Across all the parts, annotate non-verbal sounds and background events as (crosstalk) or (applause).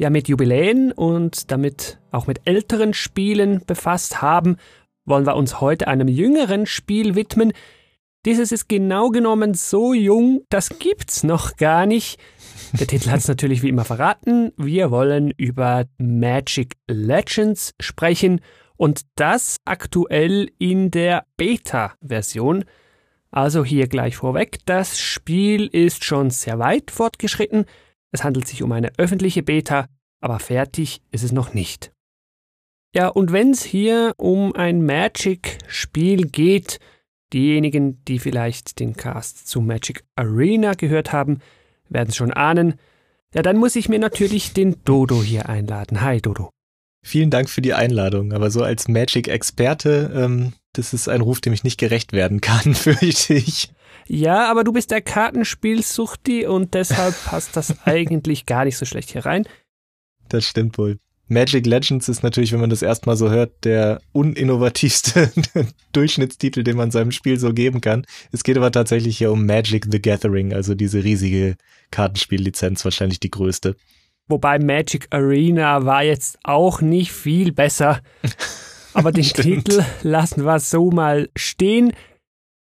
ja mit Jubiläen und damit auch mit älteren Spielen befasst haben, wollen wir uns heute einem jüngeren Spiel widmen. Dieses ist genau genommen so jung, das gibt's noch gar nicht. Der Titel hat es natürlich wie immer verraten. Wir wollen über Magic Legends sprechen und das aktuell in der Beta-Version. Also hier gleich vorweg, das Spiel ist schon sehr weit fortgeschritten. Es handelt sich um eine öffentliche Beta, aber fertig ist es noch nicht. Ja, und wenn es hier um ein Magic-Spiel geht, diejenigen, die vielleicht den Cast zu Magic Arena gehört haben, werden es schon ahnen. Ja, dann muss ich mir natürlich den Dodo hier einladen. Hi, Dodo. Vielen Dank für die Einladung, aber so als Magic-Experte, ähm, das ist ein Ruf, dem ich nicht gerecht werden kann, (laughs) fürchte ich. Ja, aber du bist der Kartenspielsuchti und deshalb (laughs) passt das eigentlich gar nicht so schlecht hier rein. Das stimmt wohl. Magic Legends ist natürlich, wenn man das erstmal so hört, der uninnovativste (laughs) Durchschnittstitel, den man seinem Spiel so geben kann. Es geht aber tatsächlich hier um Magic the Gathering, also diese riesige Kartenspiellizenz, wahrscheinlich die größte. Wobei Magic Arena war jetzt auch nicht viel besser. (laughs) Aber den Titel lassen wir so mal stehen.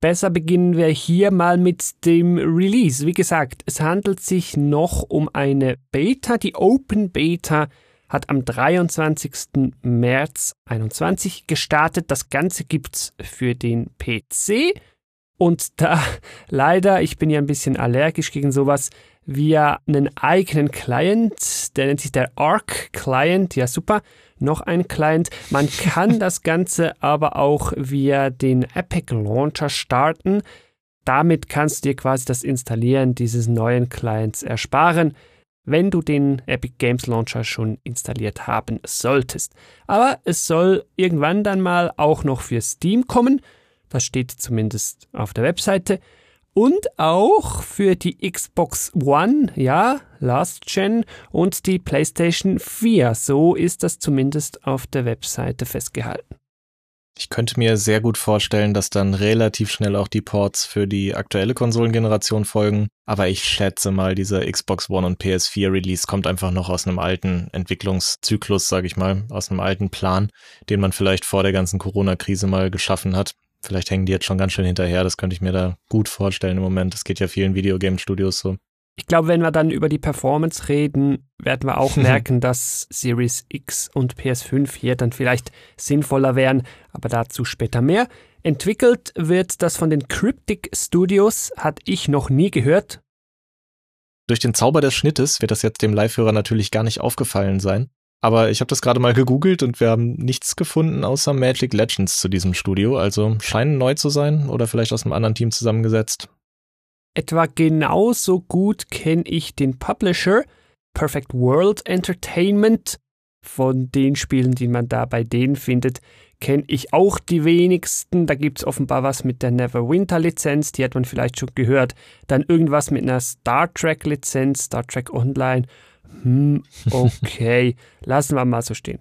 Besser beginnen wir hier mal mit dem Release. Wie gesagt, es handelt sich noch um eine Beta. Die Open Beta hat am 23. März 21 gestartet. Das Ganze gibt's für den PC. Und da (laughs) leider, ich bin ja ein bisschen allergisch gegen sowas, wir einen eigenen Client, der nennt sich der Arc Client, ja super, noch ein Client. Man kann das Ganze aber auch via den Epic Launcher starten. Damit kannst du dir quasi das Installieren dieses neuen Clients ersparen, wenn du den Epic Games Launcher schon installiert haben solltest. Aber es soll irgendwann dann mal auch noch für Steam kommen. Das steht zumindest auf der Webseite. Und auch für die Xbox One, ja, Last Gen und die PlayStation 4. So ist das zumindest auf der Webseite festgehalten. Ich könnte mir sehr gut vorstellen, dass dann relativ schnell auch die Ports für die aktuelle Konsolengeneration folgen. Aber ich schätze mal, dieser Xbox One und PS4 Release kommt einfach noch aus einem alten Entwicklungszyklus, sage ich mal, aus einem alten Plan, den man vielleicht vor der ganzen Corona-Krise mal geschaffen hat. Vielleicht hängen die jetzt schon ganz schön hinterher, das könnte ich mir da gut vorstellen im Moment. Das geht ja vielen Videogame-Studios so. Ich glaube, wenn wir dann über die Performance reden, werden wir auch (laughs) merken, dass Series X und PS5 hier dann vielleicht sinnvoller wären, aber dazu später mehr. Entwickelt wird das von den Cryptic Studios, hat ich noch nie gehört. Durch den Zauber des Schnittes wird das jetzt dem Live-Hörer natürlich gar nicht aufgefallen sein. Aber ich habe das gerade mal gegoogelt und wir haben nichts gefunden außer Magic Legends zu diesem Studio. Also scheinen neu zu sein oder vielleicht aus einem anderen Team zusammengesetzt. Etwa genauso gut kenne ich den Publisher Perfect World Entertainment. Von den Spielen, die man da bei denen findet, kenne ich auch die wenigsten. Da gibt es offenbar was mit der Neverwinter Lizenz, die hat man vielleicht schon gehört. Dann irgendwas mit einer Star Trek Lizenz, Star Trek Online hm, okay, (laughs) lassen wir mal so stehen.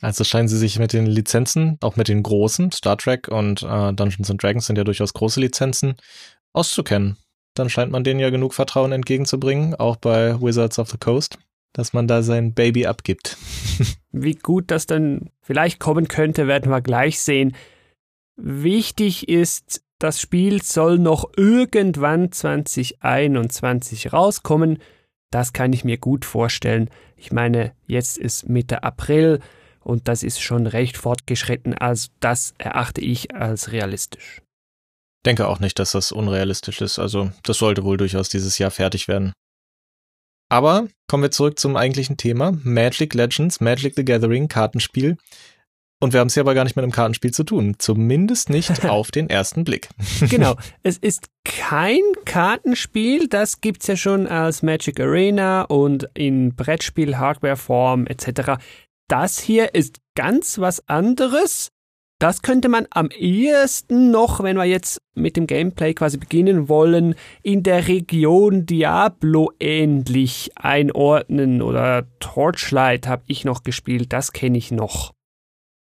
Also scheinen sie sich mit den Lizenzen, auch mit den großen, Star Trek und äh, Dungeons and Dragons sind ja durchaus große Lizenzen, auszukennen. Dann scheint man denen ja genug Vertrauen entgegenzubringen, auch bei Wizards of the Coast, dass man da sein Baby abgibt. (laughs) Wie gut das dann vielleicht kommen könnte, werden wir gleich sehen. Wichtig ist, das Spiel soll noch irgendwann 2021 rauskommen. Das kann ich mir gut vorstellen. Ich meine, jetzt ist Mitte April und das ist schon recht fortgeschritten, also das erachte ich als realistisch. Denke auch nicht, dass das unrealistisch ist. Also das sollte wohl durchaus dieses Jahr fertig werden. Aber kommen wir zurück zum eigentlichen Thema. Magic Legends, Magic the Gathering, Kartenspiel. Und wir haben es hier aber gar nicht mit einem Kartenspiel zu tun. Zumindest nicht (laughs) auf den ersten Blick. (laughs) genau. Es ist kein Kartenspiel. Das gibt's ja schon als Magic Arena und in Brettspiel, Hardwareform etc. das hier ist ganz was anderes. Das könnte man am ehesten noch, wenn wir jetzt mit dem Gameplay quasi beginnen wollen, in der Region Diablo ähnlich einordnen oder Torchlight habe ich noch gespielt, das kenne ich noch.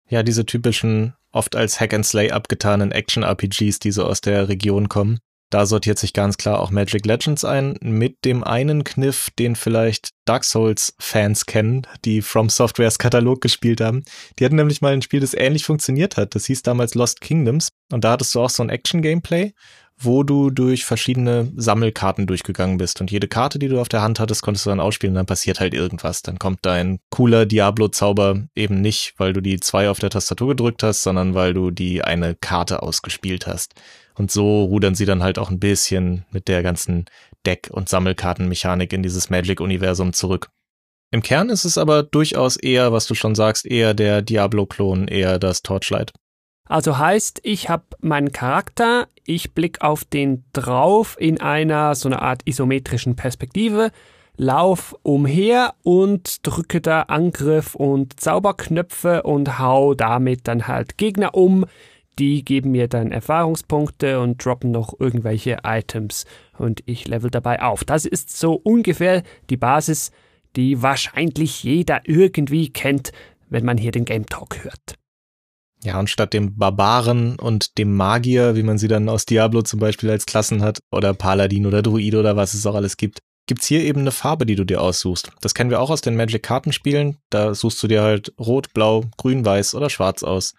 Ja, diese typischen, oft als Hack and Slay abgetanen Action-RPGs, die so aus der Region kommen. Da sortiert sich ganz klar auch Magic Legends ein, mit dem einen Kniff, den vielleicht Dark Souls-Fans kennen, die From Softwares Katalog gespielt haben. Die hatten nämlich mal ein Spiel, das ähnlich funktioniert hat. Das hieß damals Lost Kingdoms. Und da hattest du auch so ein Action-Gameplay, wo du durch verschiedene Sammelkarten durchgegangen bist. Und jede Karte, die du auf der Hand hattest, konntest du dann ausspielen. Dann passiert halt irgendwas. Dann kommt dein cooler Diablo-Zauber eben nicht, weil du die zwei auf der Tastatur gedrückt hast, sondern weil du die eine Karte ausgespielt hast. Und so rudern sie dann halt auch ein bisschen mit der ganzen Deck- und Sammelkartenmechanik in dieses Magic-Universum zurück. Im Kern ist es aber durchaus eher, was du schon sagst, eher der Diablo-Klon, eher das Torchlight. Also heißt, ich habe meinen Charakter, ich blick auf den drauf in einer so einer Art isometrischen Perspektive, lauf umher und drücke da Angriff und Zauberknöpfe und hau damit dann halt Gegner um, die geben mir dann Erfahrungspunkte und droppen noch irgendwelche Items und ich level dabei auf. Das ist so ungefähr die Basis, die wahrscheinlich jeder irgendwie kennt, wenn man hier den Game Talk hört. Ja, und statt dem Barbaren und dem Magier, wie man sie dann aus Diablo zum Beispiel als Klassen hat, oder Paladin oder Druid oder was es auch alles gibt, gibt's hier eben eine Farbe, die du dir aussuchst. Das kennen wir auch aus den Magic-Kartenspielen. Da suchst du dir halt rot, blau, grün, weiß oder schwarz aus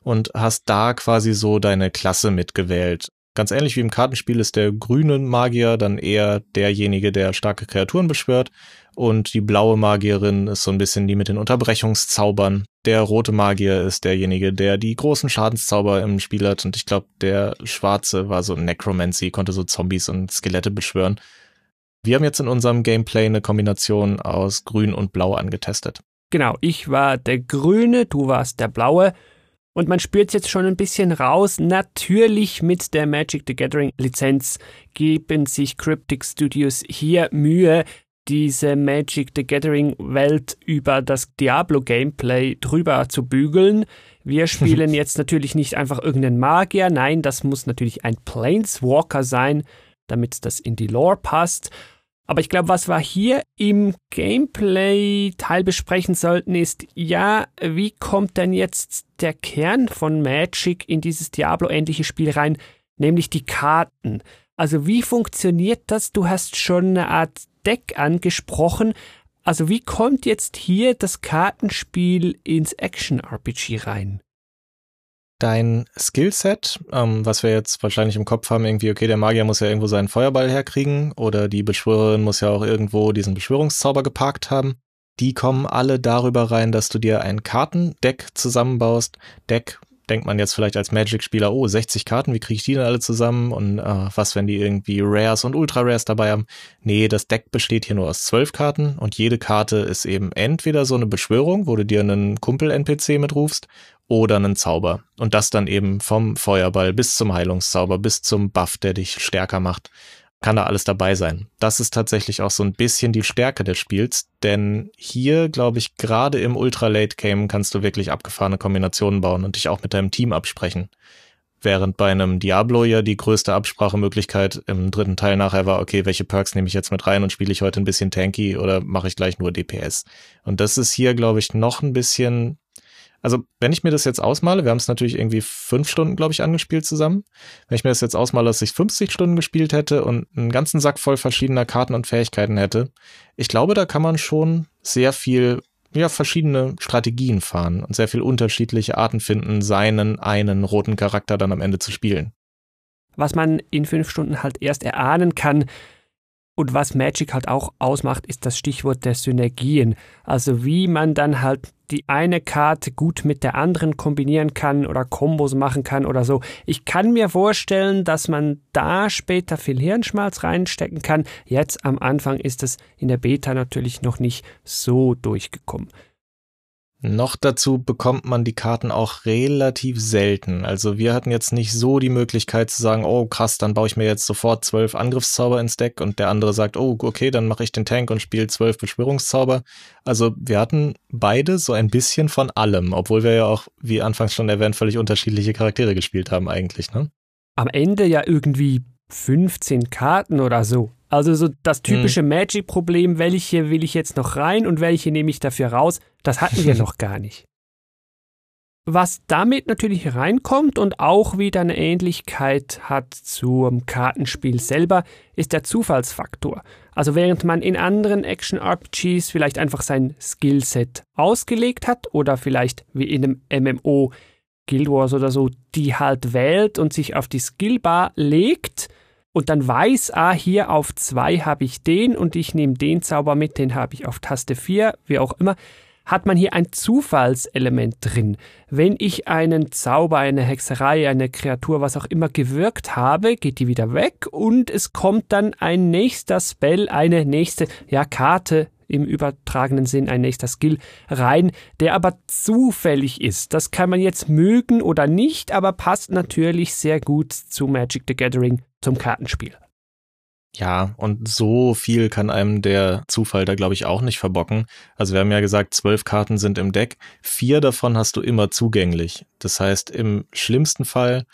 und hast da quasi so deine Klasse mitgewählt. Ganz ähnlich wie im Kartenspiel ist der grüne Magier dann eher derjenige, der starke Kreaturen beschwört und die blaue Magierin ist so ein bisschen die mit den Unterbrechungszaubern. Der rote Magier ist derjenige, der die großen Schadenszauber im Spiel hat und ich glaube, der schwarze war so Necromancy, konnte so Zombies und Skelette beschwören. Wir haben jetzt in unserem Gameplay eine Kombination aus grün und blau angetestet. Genau, ich war der grüne, du warst der blaue und man spürt jetzt schon ein bisschen raus. Natürlich mit der Magic the Gathering Lizenz geben sich Cryptic Studios hier Mühe, diese Magic the Gathering Welt über das Diablo Gameplay drüber zu bügeln. Wir (laughs) spielen jetzt natürlich nicht einfach irgendeinen Magier, nein, das muss natürlich ein Planeswalker sein, damit das in die Lore passt. Aber ich glaube, was wir hier im Gameplay-Teil besprechen sollten, ist, ja, wie kommt denn jetzt der Kern von Magic in dieses Diablo-ähnliche Spiel rein, nämlich die Karten? Also wie funktioniert das? Du hast schon eine Art Deck angesprochen. Also wie kommt jetzt hier das Kartenspiel ins Action-RPG rein? dein Skillset, ähm, was wir jetzt wahrscheinlich im Kopf haben, irgendwie, okay, der Magier muss ja irgendwo seinen Feuerball herkriegen oder die Beschwörerin muss ja auch irgendwo diesen Beschwörungszauber geparkt haben. Die kommen alle darüber rein, dass du dir ein Kartendeck zusammenbaust. Deck denkt man jetzt vielleicht als Magic-Spieler, oh, 60 Karten, wie kriege ich die denn alle zusammen? Und äh, was, wenn die irgendwie Rares und Ultra-Rares dabei haben? Nee, das Deck besteht hier nur aus zwölf Karten und jede Karte ist eben entweder so eine Beschwörung, wo du dir einen Kumpel-NPC mitrufst, oder einen Zauber. Und das dann eben vom Feuerball bis zum Heilungszauber, bis zum Buff, der dich stärker macht. Kann da alles dabei sein. Das ist tatsächlich auch so ein bisschen die Stärke des Spiels, denn hier, glaube ich, gerade im Ultra Late Game kannst du wirklich abgefahrene Kombinationen bauen und dich auch mit deinem Team absprechen. Während bei einem Diablo ja die größte Absprachemöglichkeit im dritten Teil nachher war, okay, welche Perks nehme ich jetzt mit rein und spiele ich heute ein bisschen tanky oder mache ich gleich nur DPS? Und das ist hier, glaube ich, noch ein bisschen also wenn ich mir das jetzt ausmale, wir haben es natürlich irgendwie fünf Stunden, glaube ich, angespielt zusammen. Wenn ich mir das jetzt ausmale, dass ich 50 Stunden gespielt hätte und einen ganzen Sack voll verschiedener Karten und Fähigkeiten hätte, ich glaube, da kann man schon sehr viel, ja, verschiedene Strategien fahren und sehr viel unterschiedliche Arten finden, seinen einen roten Charakter dann am Ende zu spielen. Was man in fünf Stunden halt erst erahnen kann, und was Magic halt auch ausmacht, ist das Stichwort der Synergien. Also wie man dann halt die eine Karte gut mit der anderen kombinieren kann oder Kombos machen kann oder so. Ich kann mir vorstellen, dass man da später viel Hirnschmalz reinstecken kann. Jetzt am Anfang ist es in der Beta natürlich noch nicht so durchgekommen. Noch dazu bekommt man die Karten auch relativ selten. Also wir hatten jetzt nicht so die Möglichkeit zu sagen, oh krass, dann baue ich mir jetzt sofort zwölf Angriffszauber ins Deck und der andere sagt, oh okay, dann mache ich den Tank und spiele zwölf Beschwörungszauber. Also wir hatten beide so ein bisschen von allem, obwohl wir ja auch, wie anfangs schon erwähnt, völlig unterschiedliche Charaktere gespielt haben eigentlich, ne? Am Ende ja irgendwie 15 Karten oder so. Also so das typische hm. Magic-Problem, welche will ich jetzt noch rein und welche nehme ich dafür raus, das hatten wir (laughs) noch gar nicht. Was damit natürlich reinkommt und auch wieder eine Ähnlichkeit hat zum Kartenspiel selber, ist der Zufallsfaktor. Also während man in anderen Action-RPGs vielleicht einfach sein Skillset ausgelegt hat oder vielleicht wie in einem MMO Guild Wars oder so, die halt wählt und sich auf die Skillbar legt, und dann weiß, ah, hier auf 2 habe ich den und ich nehme den Zauber mit, den habe ich auf Taste 4, wie auch immer, hat man hier ein Zufallselement drin. Wenn ich einen Zauber, eine Hexerei, eine Kreatur, was auch immer gewirkt habe, geht die wieder weg und es kommt dann ein nächster Spell, eine nächste, ja, Karte im übertragenen Sinn ein nächster Skill rein, der aber zufällig ist. Das kann man jetzt mögen oder nicht, aber passt natürlich sehr gut zu Magic the Gathering zum Kartenspiel. Ja, und so viel kann einem der Zufall da, glaube ich, auch nicht verbocken. Also wir haben ja gesagt, zwölf Karten sind im Deck, vier davon hast du immer zugänglich. Das heißt, im schlimmsten Fall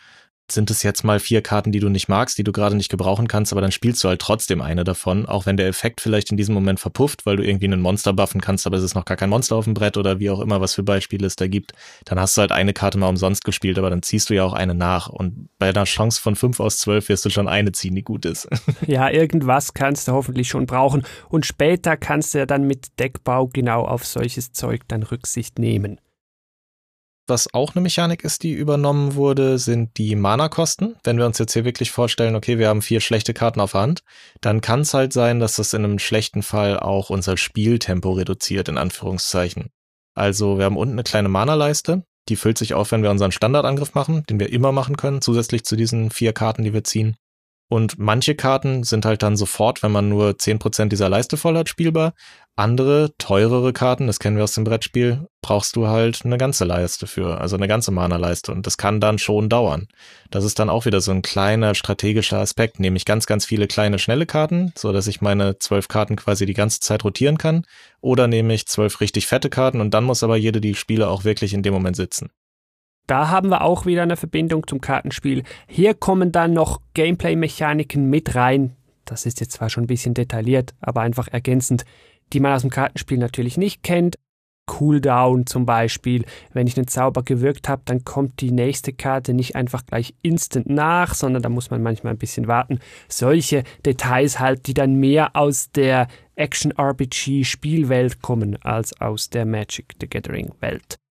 sind es jetzt mal vier Karten, die du nicht magst, die du gerade nicht gebrauchen kannst, aber dann spielst du halt trotzdem eine davon, auch wenn der Effekt vielleicht in diesem Moment verpufft, weil du irgendwie einen Monster buffen kannst, aber es ist noch gar kein Monster auf dem Brett oder wie auch immer, was für Beispiele es da gibt. Dann hast du halt eine Karte mal umsonst gespielt, aber dann ziehst du ja auch eine nach und bei einer Chance von fünf aus zwölf wirst du schon eine ziehen, die gut ist. (laughs) Ja, irgendwas kannst du hoffentlich schon brauchen und später kannst du ja dann mit Deckbau genau auf solches Zeug dann Rücksicht nehmen. Was auch eine Mechanik ist, die übernommen wurde, sind die Mana-Kosten. Wenn wir uns jetzt hier wirklich vorstellen, okay, wir haben vier schlechte Karten auf Hand, dann kann es halt sein, dass das in einem schlechten Fall auch unser Spieltempo reduziert, in Anführungszeichen. Also wir haben unten eine kleine Mana-Leiste, die füllt sich auf, wenn wir unseren Standardangriff machen, den wir immer machen können, zusätzlich zu diesen vier Karten, die wir ziehen. Und manche Karten sind halt dann sofort, wenn man nur zehn Prozent dieser Leiste voll hat, spielbar. Andere, teurere Karten, das kennen wir aus dem Brettspiel, brauchst du halt eine ganze Leiste für, also eine ganze Mana-Leiste. Und das kann dann schon dauern. Das ist dann auch wieder so ein kleiner strategischer Aspekt, nämlich ganz, ganz viele kleine, schnelle Karten, so dass ich meine zwölf Karten quasi die ganze Zeit rotieren kann. Oder nehme ich zwölf richtig fette Karten und dann muss aber jede die Spiele auch wirklich in dem Moment sitzen. Da haben wir auch wieder eine Verbindung zum Kartenspiel. Hier kommen dann noch Gameplay-Mechaniken mit rein. Das ist jetzt zwar schon ein bisschen detailliert, aber einfach ergänzend, die man aus dem Kartenspiel natürlich nicht kennt. Cooldown zum Beispiel. Wenn ich einen Zauber gewirkt habe, dann kommt die nächste Karte nicht einfach gleich instant nach, sondern da muss man manchmal ein bisschen warten. Solche Details halt, die dann mehr aus der Action-RPG-Spielwelt kommen als aus der Magic the Gathering-Welt.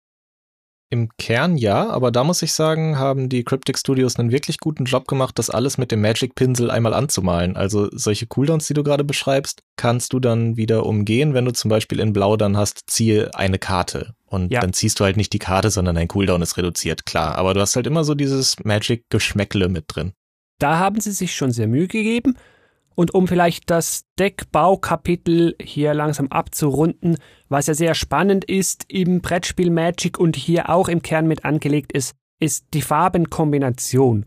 Im Kern ja, aber da muss ich sagen, haben die Cryptic Studios einen wirklich guten Job gemacht, das alles mit dem Magic Pinsel einmal anzumalen. Also solche Cooldowns, die du gerade beschreibst, kannst du dann wieder umgehen, wenn du zum Beispiel in Blau dann hast, ziehe eine Karte. Und ja. dann ziehst du halt nicht die Karte, sondern dein Cooldown ist reduziert, klar. Aber du hast halt immer so dieses Magic-Geschmäckle mit drin. Da haben sie sich schon sehr Mühe gegeben. Und um vielleicht das Deckbaukapitel hier langsam abzurunden, was ja sehr spannend ist im Brettspiel Magic und hier auch im Kern mit angelegt ist, ist die Farbenkombination.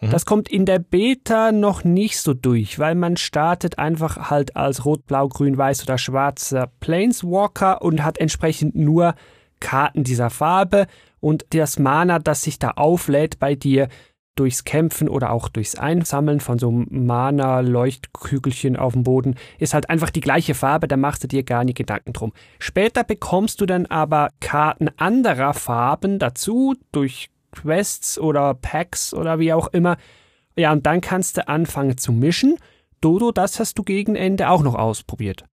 Mhm. Das kommt in der Beta noch nicht so durch, weil man startet einfach halt als Rot, Blau, Grün, Weiß oder schwarzer Planeswalker und hat entsprechend nur Karten dieser Farbe und das Mana, das sich da auflädt bei dir, durchs Kämpfen oder auch durchs Einsammeln von so Mana-Leuchtkügelchen auf dem Boden ist halt einfach die gleiche Farbe, da machst du dir gar nicht Gedanken drum. Später bekommst du dann aber Karten anderer Farben dazu, durch Quests oder Packs oder wie auch immer. Ja, und dann kannst du anfangen zu mischen. Dodo, das hast du gegen Ende auch noch ausprobiert.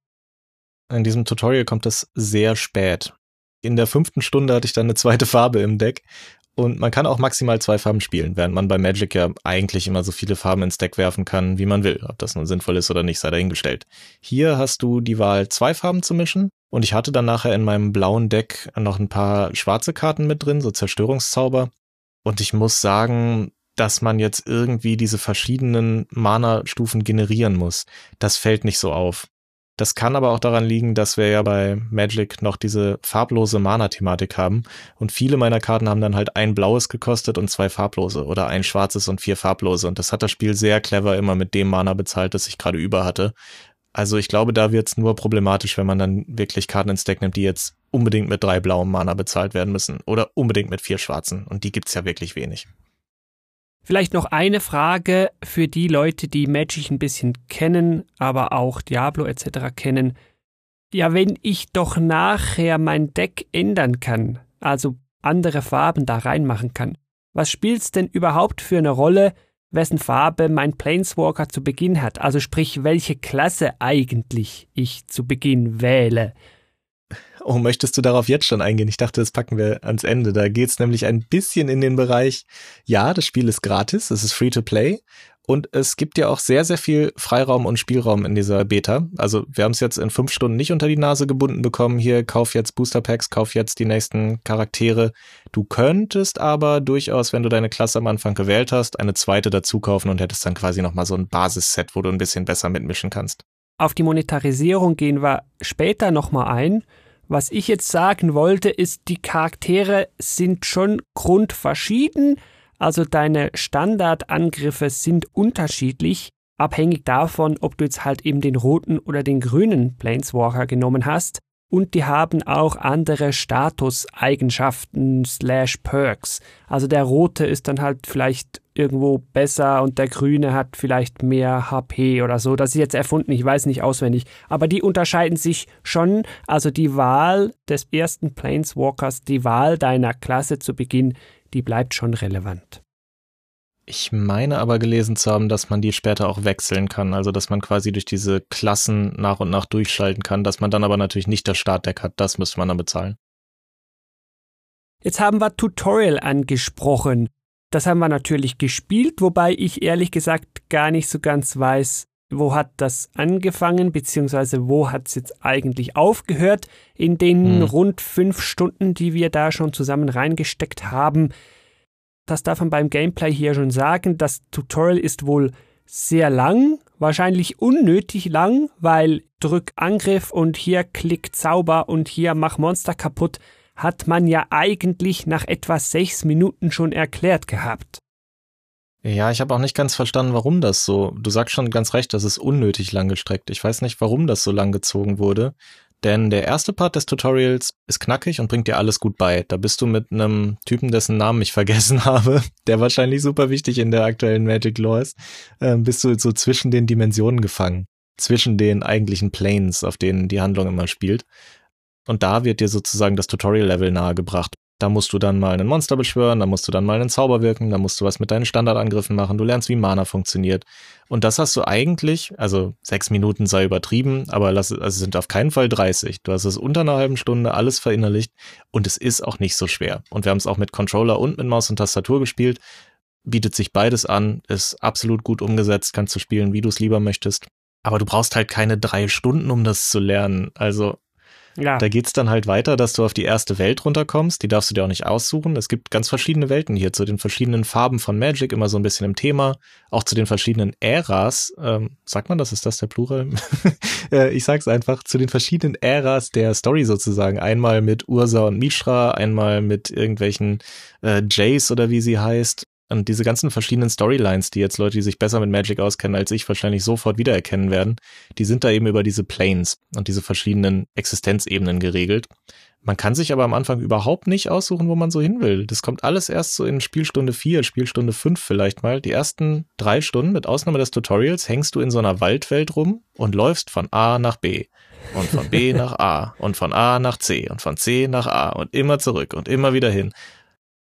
In diesem Tutorial kommt das sehr spät. In der fünften Stunde hatte ich dann eine zweite Farbe im Deck und man kann auch maximal zwei Farben spielen, während man bei Magic ja eigentlich immer so viele Farben ins Deck werfen kann, wie man will. Ob das nun sinnvoll ist oder nicht, sei dahingestellt. Hier hast du die Wahl, zwei Farben zu mischen. Und ich hatte dann nachher in meinem blauen Deck noch ein paar schwarze Karten mit drin, so Zerstörungszauber. Und ich muss sagen, dass man jetzt irgendwie diese verschiedenen Mana-Stufen generieren muss. Das fällt nicht so auf. Das kann aber auch daran liegen, dass wir ja bei Magic noch diese farblose Mana-Thematik haben. Und viele meiner Karten haben dann halt ein blaues gekostet und zwei farblose oder ein schwarzes und vier farblose. Und das hat das Spiel sehr clever immer mit dem Mana bezahlt, das ich gerade über hatte. Also ich glaube, da wird's nur problematisch, wenn man dann wirklich Karten ins Deck nimmt, die jetzt unbedingt mit drei blauem Mana bezahlt werden müssen oder unbedingt mit vier schwarzen. Und die gibt's ja wirklich wenig. Vielleicht noch eine Frage für die Leute, die Magic ein bisschen kennen, aber auch Diablo etc. kennen. Ja, wenn ich doch nachher mein Deck ändern kann, also andere Farben da reinmachen kann, was spielt's denn überhaupt für eine Rolle, wessen Farbe mein Planeswalker zu Beginn hat? Also sprich, welche Klasse eigentlich ich zu Beginn wähle. Oh, möchtest du darauf jetzt schon eingehen? Ich dachte, das packen wir ans Ende. Da geht's nämlich ein bisschen in den Bereich, ja, das Spiel ist gratis, es ist free to play und es gibt ja auch sehr, sehr viel Freiraum und Spielraum in dieser Beta. Also wir haben es jetzt in fünf Stunden nicht unter die Nase gebunden bekommen. Hier, kauf jetzt Booster Packs, kauf jetzt die nächsten Charaktere. Du könntest aber durchaus, wenn du deine Klasse am Anfang gewählt hast, eine zweite dazu kaufen und hättest dann quasi nochmal so ein Basisset, wo du ein bisschen besser mitmischen kannst. Auf die Monetarisierung gehen wir später nochmal ein. Was ich jetzt sagen wollte, ist, die Charaktere sind schon grundverschieden, also deine Standardangriffe sind unterschiedlich, abhängig davon, ob du jetzt halt eben den roten oder den grünen Planeswalker genommen hast und die haben auch andere Statuseigenschaften slash Perks. Also der rote ist dann halt vielleicht irgendwo besser und der grüne hat vielleicht mehr HP oder so. Das ist jetzt erfunden, ich weiß nicht auswendig. Aber die unterscheiden sich schon. Also die Wahl des ersten Planeswalkers, die Wahl deiner Klasse zu Beginn, die bleibt schon relevant. Ich meine aber gelesen zu haben, dass man die später auch wechseln kann. Also, dass man quasi durch diese Klassen nach und nach durchschalten kann, dass man dann aber natürlich nicht das Startdeck hat. Das müsste man dann bezahlen. Jetzt haben wir Tutorial angesprochen. Das haben wir natürlich gespielt, wobei ich ehrlich gesagt gar nicht so ganz weiß, wo hat das angefangen, beziehungsweise wo hat es jetzt eigentlich aufgehört in den hm. rund fünf Stunden, die wir da schon zusammen reingesteckt haben das darf man beim Gameplay hier schon sagen, das Tutorial ist wohl sehr lang, wahrscheinlich unnötig lang, weil drück Angriff und hier klick Zauber und hier mach Monster kaputt, hat man ja eigentlich nach etwa sechs Minuten schon erklärt gehabt. Ja, ich habe auch nicht ganz verstanden, warum das so. Du sagst schon ganz recht, das ist unnötig lang gestreckt. Ich weiß nicht, warum das so lang gezogen wurde. Denn der erste Part des Tutorials ist knackig und bringt dir alles gut bei. Da bist du mit einem Typen, dessen Namen ich (laughs) vergessen habe, der wahrscheinlich super wichtig in der aktuellen Magic Lore ist, äh, bist du so zwischen den Dimensionen gefangen. Zwischen den eigentlichen Planes, auf denen die Handlung immer spielt. Und da wird dir sozusagen das Tutorial-Level nahegebracht. Da musst du dann mal einen Monster beschwören, da musst du dann mal einen Zauber wirken, da musst du was mit deinen Standardangriffen machen, du lernst, wie Mana funktioniert. Und das hast du eigentlich, also sechs Minuten sei übertrieben, aber lass, also sind auf keinen Fall 30. Du hast es unter einer halben Stunde alles verinnerlicht und es ist auch nicht so schwer. Und wir haben es auch mit Controller und mit Maus und Tastatur gespielt. Bietet sich beides an, ist absolut gut umgesetzt, kannst du spielen, wie du es lieber möchtest. Aber du brauchst halt keine drei Stunden, um das zu lernen. Also ja. Da geht's dann halt weiter, dass du auf die erste Welt runterkommst. Die darfst du dir auch nicht aussuchen. Es gibt ganz verschiedene Welten hier zu den verschiedenen Farben von Magic, immer so ein bisschen im Thema. Auch zu den verschiedenen Äras. Ähm, sagt man das? Ist das der Plural? (laughs) Äh, ich sag's einfach. Zu den verschiedenen Äras der Story sozusagen. Einmal mit Ursa und Mishra, einmal mit irgendwelchen äh, Jace oder wie sie heißt. Und diese ganzen verschiedenen Storylines, die jetzt Leute, die sich besser mit Magic auskennen als ich, wahrscheinlich sofort wiedererkennen werden, die sind da eben über diese Planes und diese verschiedenen Existenzebenen geregelt. Man kann sich aber am Anfang überhaupt nicht aussuchen, wo man so hin will. Das kommt alles erst so in Spielstunde 4, Spielstunde 5 vielleicht mal. Die ersten drei Stunden, mit Ausnahme des Tutorials, hängst du in so einer Waldwelt rum und läufst von A nach B. Und von B (laughs) nach A. Und von A nach C. Und von C nach A. Und immer zurück und immer wieder hin.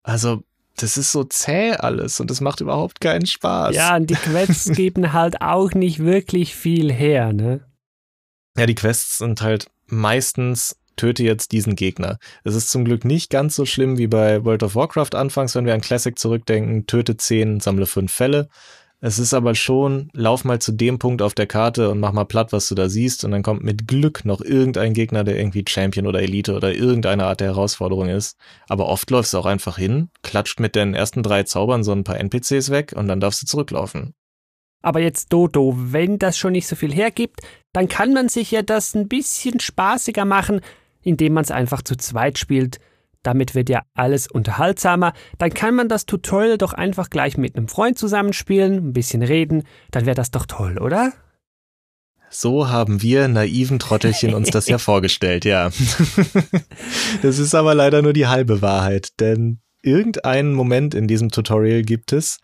Also das ist so zäh alles und es macht überhaupt keinen Spaß. Ja, und die Quests (laughs) geben halt auch nicht wirklich viel her, ne? Ja, die Quests sind halt meistens töte jetzt diesen Gegner. Es ist zum Glück nicht ganz so schlimm wie bei World of Warcraft anfangs, wenn wir an Classic zurückdenken, töte zehn, sammle fünf Fälle. Es ist aber schon, lauf mal zu dem Punkt auf der Karte und mach mal platt, was du da siehst, und dann kommt mit Glück noch irgendein Gegner, der irgendwie Champion oder Elite oder irgendeine Art der Herausforderung ist. Aber oft läufst du auch einfach hin, klatscht mit den ersten drei Zaubern so ein paar NPCs weg und dann darfst du zurücklaufen. Aber jetzt Dodo, wenn das schon nicht so viel hergibt, dann kann man sich ja das ein bisschen spaßiger machen, indem man es einfach zu zweit spielt. Damit wird ja alles unterhaltsamer. Dann kann man das Tutorial doch einfach gleich mit einem Freund zusammenspielen, ein bisschen reden. Dann wäre das doch toll, oder? So haben wir naiven Trottelchen uns das ja (laughs) vorgestellt, ja. (laughs) das ist aber leider nur die halbe Wahrheit, denn irgendeinen Moment in diesem Tutorial gibt es,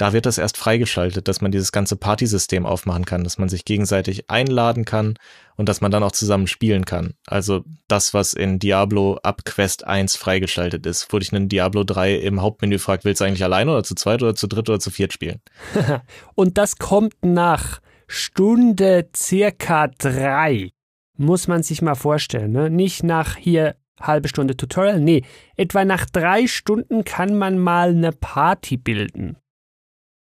da wird das erst freigeschaltet, dass man dieses ganze Partysystem aufmachen kann, dass man sich gegenseitig einladen kann und dass man dann auch zusammen spielen kann. Also das, was in Diablo ab Quest 1 freigeschaltet ist, wurde ich in Diablo 3 im Hauptmenü fragt, willst du eigentlich alleine oder zu zweit oder zu dritt oder zu viert spielen? (laughs) und das kommt nach Stunde circa drei. Muss man sich mal vorstellen, ne? Nicht nach hier halbe Stunde Tutorial, nee, etwa nach drei Stunden kann man mal eine Party bilden.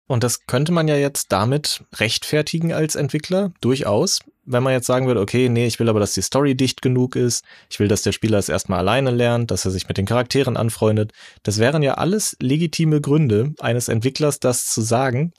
Und das könnte man ja jetzt damit rechtfertigen als Entwickler, durchaus. Wenn man jetzt sagen würde, okay, nee, ich will aber, dass die Story dicht genug ist, ich will, dass der Spieler es erstmal alleine lernt, dass er sich mit den Charakteren anfreundet. Das wären ja alles legitime Gründe eines Entwicklers, das zu sagen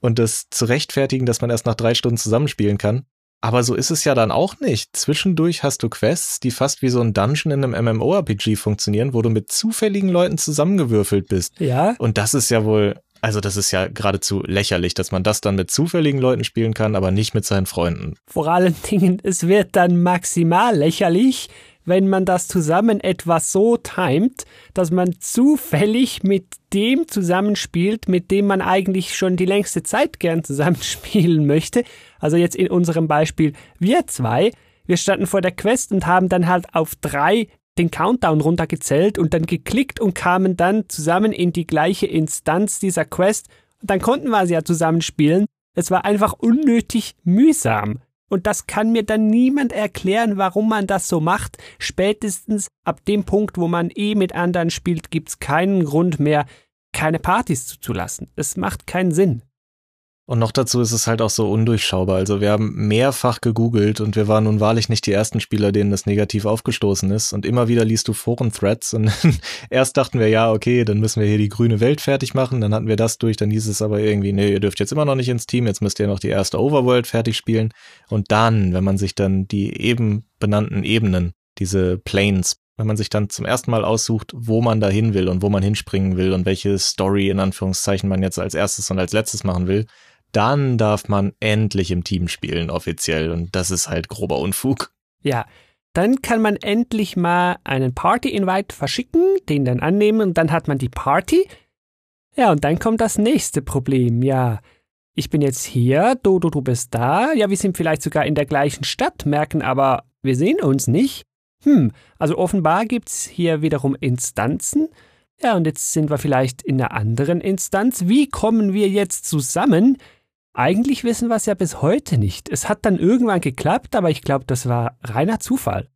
und das zu rechtfertigen, dass man erst nach drei Stunden zusammenspielen kann. Aber so ist es ja dann auch nicht. Zwischendurch hast du Quests, die fast wie so ein Dungeon in einem MMORPG funktionieren, wo du mit zufälligen Leuten zusammengewürfelt bist. Ja. Und das ist ja wohl, also das ist ja geradezu lächerlich, dass man das dann mit zufälligen Leuten spielen kann, aber nicht mit seinen Freunden. Vor allen Dingen, es wird dann maximal lächerlich, wenn man das zusammen etwas so timet, dass man zufällig mit dem zusammenspielt, mit dem man eigentlich schon die längste Zeit gern zusammenspielen (laughs) möchte. Also jetzt in unserem Beispiel wir zwei. Wir standen vor der Quest und haben dann halt auf drei den Countdown runtergezählt und dann geklickt und kamen dann zusammen in die gleiche Instanz dieser Quest. Und dann konnten wir sie ja zusammenspielen. Es war einfach unnötig mühsam. Und das kann mir dann niemand erklären, warum man das so macht. Spätestens ab dem Punkt, wo man eh mit anderen spielt, gibt's keinen Grund mehr, keine Partys zuzulassen. Es macht keinen Sinn. Und noch dazu ist es halt auch so undurchschaubar. Also wir haben mehrfach gegoogelt und wir waren nun wahrlich nicht die ersten Spieler, denen das negativ aufgestoßen ist. Und immer wieder liest du Foren-Threads und (laughs) erst dachten wir, ja, okay, dann müssen wir hier die grüne Welt fertig machen. Dann hatten wir das durch, dann hieß es aber irgendwie, nee, ihr dürft jetzt immer noch nicht ins Team, jetzt müsst ihr noch die erste Overworld fertig spielen. Und dann, wenn man sich dann die eben benannten Ebenen, diese Planes wenn man sich dann zum ersten Mal aussucht, wo man da hin will und wo man hinspringen will und welche Story in Anführungszeichen man jetzt als erstes und als letztes machen will, dann darf man endlich im Team spielen, offiziell. Und das ist halt grober Unfug. Ja, dann kann man endlich mal einen Party-Invite verschicken, den dann annehmen und dann hat man die Party. Ja, und dann kommt das nächste Problem. Ja, ich bin jetzt hier, Dodo, du bist da. Ja, wir sind vielleicht sogar in der gleichen Stadt, merken aber, wir sehen uns nicht. Hm, also offenbar gibt's hier wiederum Instanzen. Ja, und jetzt sind wir vielleicht in einer anderen Instanz. Wie kommen wir jetzt zusammen? Eigentlich wissen wir es ja bis heute nicht. Es hat dann irgendwann geklappt, aber ich glaube, das war reiner Zufall.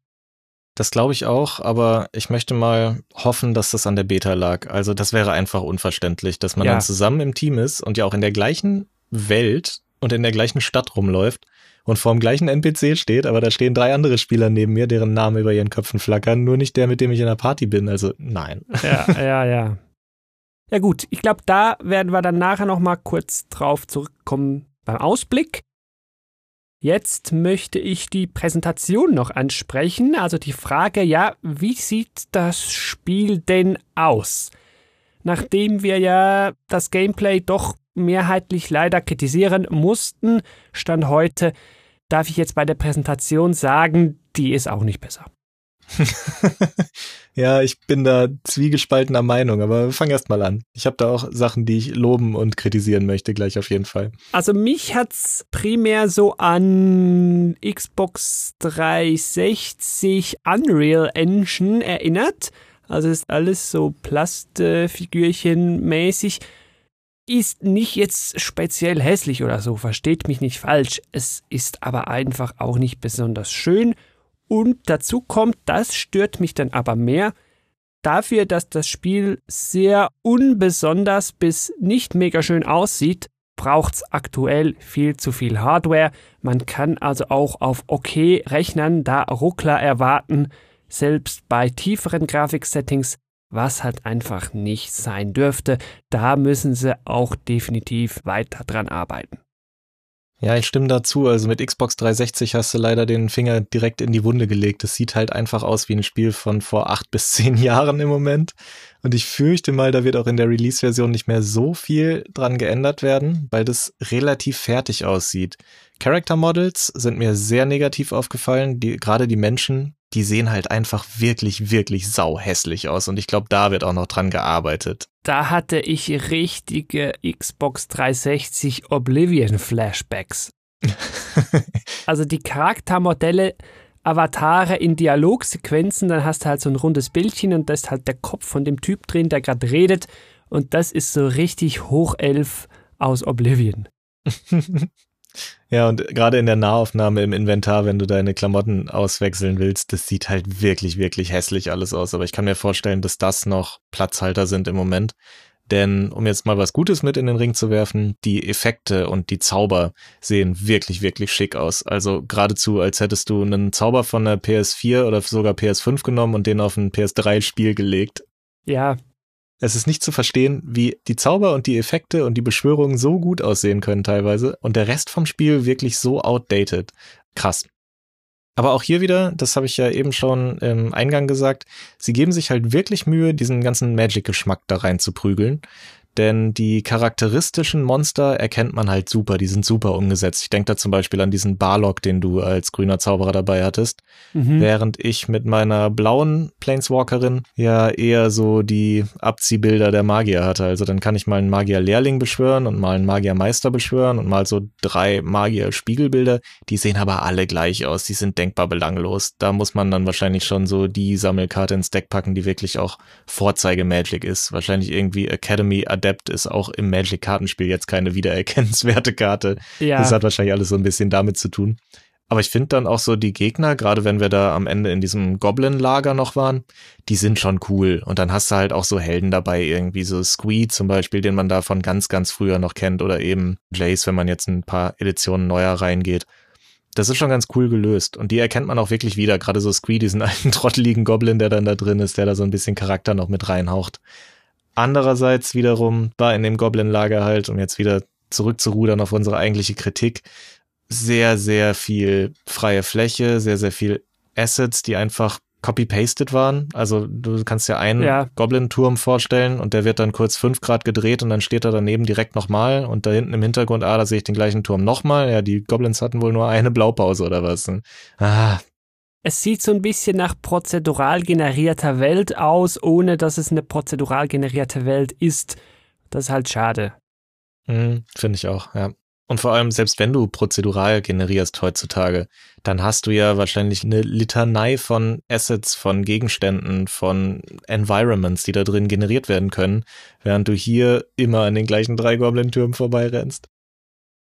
Das glaube ich auch, aber ich möchte mal hoffen, dass das an der Beta lag. Also das wäre einfach unverständlich, dass man ja. dann zusammen im Team ist und ja auch in der gleichen Welt und in der gleichen Stadt rumläuft und vor dem gleichen NPC steht, aber da stehen drei andere Spieler neben mir, deren Namen über ihren Köpfen flackern, nur nicht der, mit dem ich in der Party bin. Also nein. Ja, ja, ja. Ja gut, ich glaube, da werden wir dann nachher noch mal kurz drauf zurückkommen beim Ausblick. Jetzt möchte ich die Präsentation noch ansprechen, also die Frage, ja, wie sieht das Spiel denn aus? Nachdem wir ja das Gameplay doch mehrheitlich leider kritisieren mussten, stand heute, darf ich jetzt bei der Präsentation sagen, die ist auch nicht besser. (laughs) ja, ich bin da zwiegespaltener Meinung, aber fang erst mal an. Ich habe da auch Sachen, die ich loben und kritisieren möchte, gleich auf jeden Fall. Also mich hat's primär so an Xbox 360 Unreal Engine erinnert. Also ist alles so Plastfigürchen mäßig. Ist nicht jetzt speziell hässlich oder so, versteht mich nicht falsch. Es ist aber einfach auch nicht besonders schön und dazu kommt, das stört mich dann aber mehr, dafür, dass das Spiel sehr unbesonders bis nicht mega schön aussieht, braucht's aktuell viel zu viel Hardware. Man kann also auch auf OK Rechnern da Ruckler erwarten, selbst bei tieferen Grafiksettings, was halt einfach nicht sein dürfte. Da müssen sie auch definitiv weiter dran arbeiten. Ja, ich stimme dazu. Also mit Xbox 360 hast du leider den Finger direkt in die Wunde gelegt. Es sieht halt einfach aus wie ein Spiel von vor acht (laughs) bis zehn Jahren im Moment. Und ich fürchte mal, da wird auch in der Release-Version nicht mehr so viel dran geändert werden, weil das relativ fertig aussieht. Character Models sind mir sehr negativ aufgefallen. Die, gerade die Menschen, die sehen halt einfach wirklich, wirklich sau hässlich aus. Und ich glaube, da wird auch noch dran gearbeitet. Da hatte ich richtige Xbox 360 Oblivion Flashbacks. (laughs) also die Charaktermodelle, Avatare in Dialogsequenzen, dann hast du halt so ein rundes Bildchen und da ist halt der Kopf von dem Typ drin, der gerade redet. Und das ist so richtig Hochelf aus Oblivion. (laughs) Ja, und gerade in der Nahaufnahme im Inventar, wenn du deine Klamotten auswechseln willst, das sieht halt wirklich, wirklich hässlich alles aus. Aber ich kann mir vorstellen, dass das noch Platzhalter sind im Moment. Denn um jetzt mal was Gutes mit in den Ring zu werfen, die Effekte und die Zauber sehen wirklich, wirklich schick aus. Also geradezu, als hättest du einen Zauber von der PS4 oder sogar PS5 genommen und den auf ein PS3-Spiel gelegt. Ja, es ist nicht zu verstehen, wie die Zauber und die Effekte und die Beschwörungen so gut aussehen können teilweise und der Rest vom Spiel wirklich so outdated. Krass. Aber auch hier wieder, das habe ich ja eben schon im Eingang gesagt, sie geben sich halt wirklich Mühe, diesen ganzen Magic-Geschmack da rein zu prügeln denn die charakteristischen Monster erkennt man halt super, die sind super umgesetzt. Ich denke da zum Beispiel an diesen Barlock, den du als grüner Zauberer dabei hattest, mhm. während ich mit meiner blauen Planeswalkerin ja eher so die Abziehbilder der Magier hatte. Also dann kann ich mal einen Magier-Lehrling beschwören und mal einen Magier-Meister beschwören und mal so drei Magier-Spiegelbilder. Die sehen aber alle gleich aus, die sind denkbar belanglos. Da muss man dann wahrscheinlich schon so die Sammelkarte ins Deck packen, die wirklich auch Vorzeige-Magic ist. Wahrscheinlich irgendwie Academy Adept ist auch im Magic-Kartenspiel jetzt keine wiedererkennenswerte Karte. Ja. Das hat wahrscheinlich alles so ein bisschen damit zu tun. Aber ich finde dann auch so die Gegner, gerade wenn wir da am Ende in diesem Goblin-Lager noch waren, die sind schon cool. Und dann hast du halt auch so Helden dabei, irgendwie so Squee zum Beispiel, den man da von ganz, ganz früher noch kennt, oder eben Jace, wenn man jetzt ein paar Editionen neuer reingeht. Das ist schon ganz cool gelöst. Und die erkennt man auch wirklich wieder. Gerade so Squee, diesen alten (laughs) trotteligen Goblin, der dann da drin ist, der da so ein bisschen Charakter noch mit reinhaucht. Andererseits wiederum war in dem Goblin-Lager halt, um jetzt wieder zurückzurudern auf unsere eigentliche Kritik, sehr, sehr viel freie Fläche, sehr, sehr viel Assets, die einfach copy-pasted waren. Also du kannst ja einen ja. Goblin-Turm vorstellen und der wird dann kurz fünf Grad gedreht und dann steht er daneben direkt nochmal und da hinten im Hintergrund, ah, da sehe ich den gleichen Turm nochmal. Ja, die Goblins hatten wohl nur eine Blaupause oder was. Ah, es sieht so ein bisschen nach prozedural generierter Welt aus, ohne dass es eine prozedural generierte Welt ist. Das ist halt schade. Mhm, Finde ich auch, ja. Und vor allem, selbst wenn du prozedural generierst heutzutage, dann hast du ja wahrscheinlich eine Litanei von Assets, von Gegenständen, von Environments, die da drin generiert werden können, während du hier immer an den gleichen drei Goblin-Türmen vorbeirennst.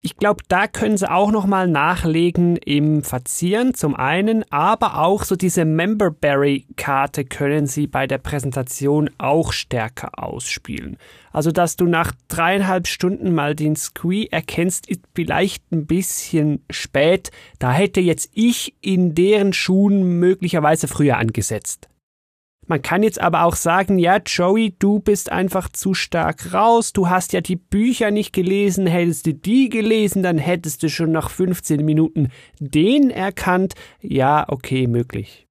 Ich glaube, da können sie auch nochmal nachlegen im Verzieren zum einen, aber auch so diese Memberberry-Karte können sie bei der Präsentation auch stärker ausspielen. Also, dass du nach dreieinhalb Stunden mal den Squee erkennst, ist vielleicht ein bisschen spät. Da hätte jetzt ich in deren Schuhen möglicherweise früher angesetzt. Man kann jetzt aber auch sagen, ja, Joey, du bist einfach zu stark raus, du hast ja die Bücher nicht gelesen, hättest du die gelesen, dann hättest du schon nach 15 Minuten den erkannt. Ja, okay, möglich.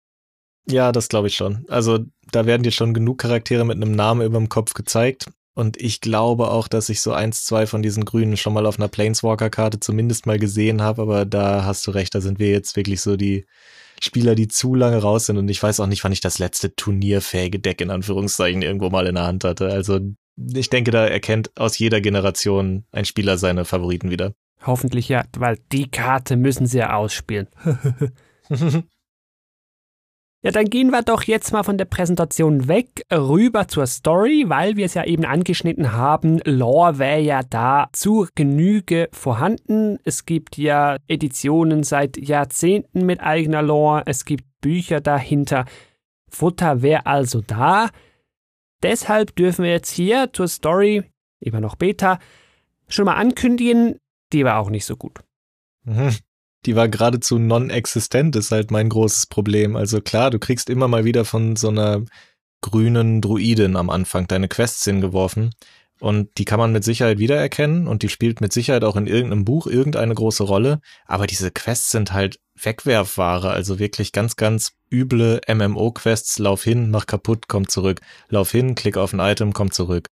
Ja, das glaube ich schon. Also da werden dir schon genug Charaktere mit einem Namen über dem Kopf gezeigt. Und ich glaube auch, dass ich so eins, zwei von diesen Grünen schon mal auf einer Planeswalker-Karte zumindest mal gesehen habe, aber da hast du recht, da sind wir jetzt wirklich so die Spieler, die zu lange raus sind und ich weiß auch nicht, wann ich das letzte turnierfähige Deck in Anführungszeichen irgendwo mal in der Hand hatte. Also ich denke, da erkennt aus jeder Generation ein Spieler seine Favoriten wieder. Hoffentlich ja, weil die Karte müssen sie ja ausspielen. (laughs) Ja, dann gehen wir doch jetzt mal von der Präsentation weg, rüber zur Story, weil wir es ja eben angeschnitten haben. Lore wäre ja da zu Genüge vorhanden. Es gibt ja Editionen seit Jahrzehnten mit eigener Lore. Es gibt Bücher dahinter. Futter wäre also da. Deshalb dürfen wir jetzt hier zur Story, immer noch Beta, schon mal ankündigen, die war auch nicht so gut. Die war geradezu non-existent, ist halt mein großes Problem. Also klar, du kriegst immer mal wieder von so einer grünen Druidin am Anfang deine Quests hingeworfen, und die kann man mit Sicherheit wiedererkennen und die spielt mit Sicherheit auch in irgendeinem Buch irgendeine große Rolle. Aber diese Quests sind halt Wegwerfware, also wirklich ganz, ganz üble MMO-Quests. Lauf hin, mach kaputt, komm zurück. Lauf hin, klick auf ein Item, komm zurück.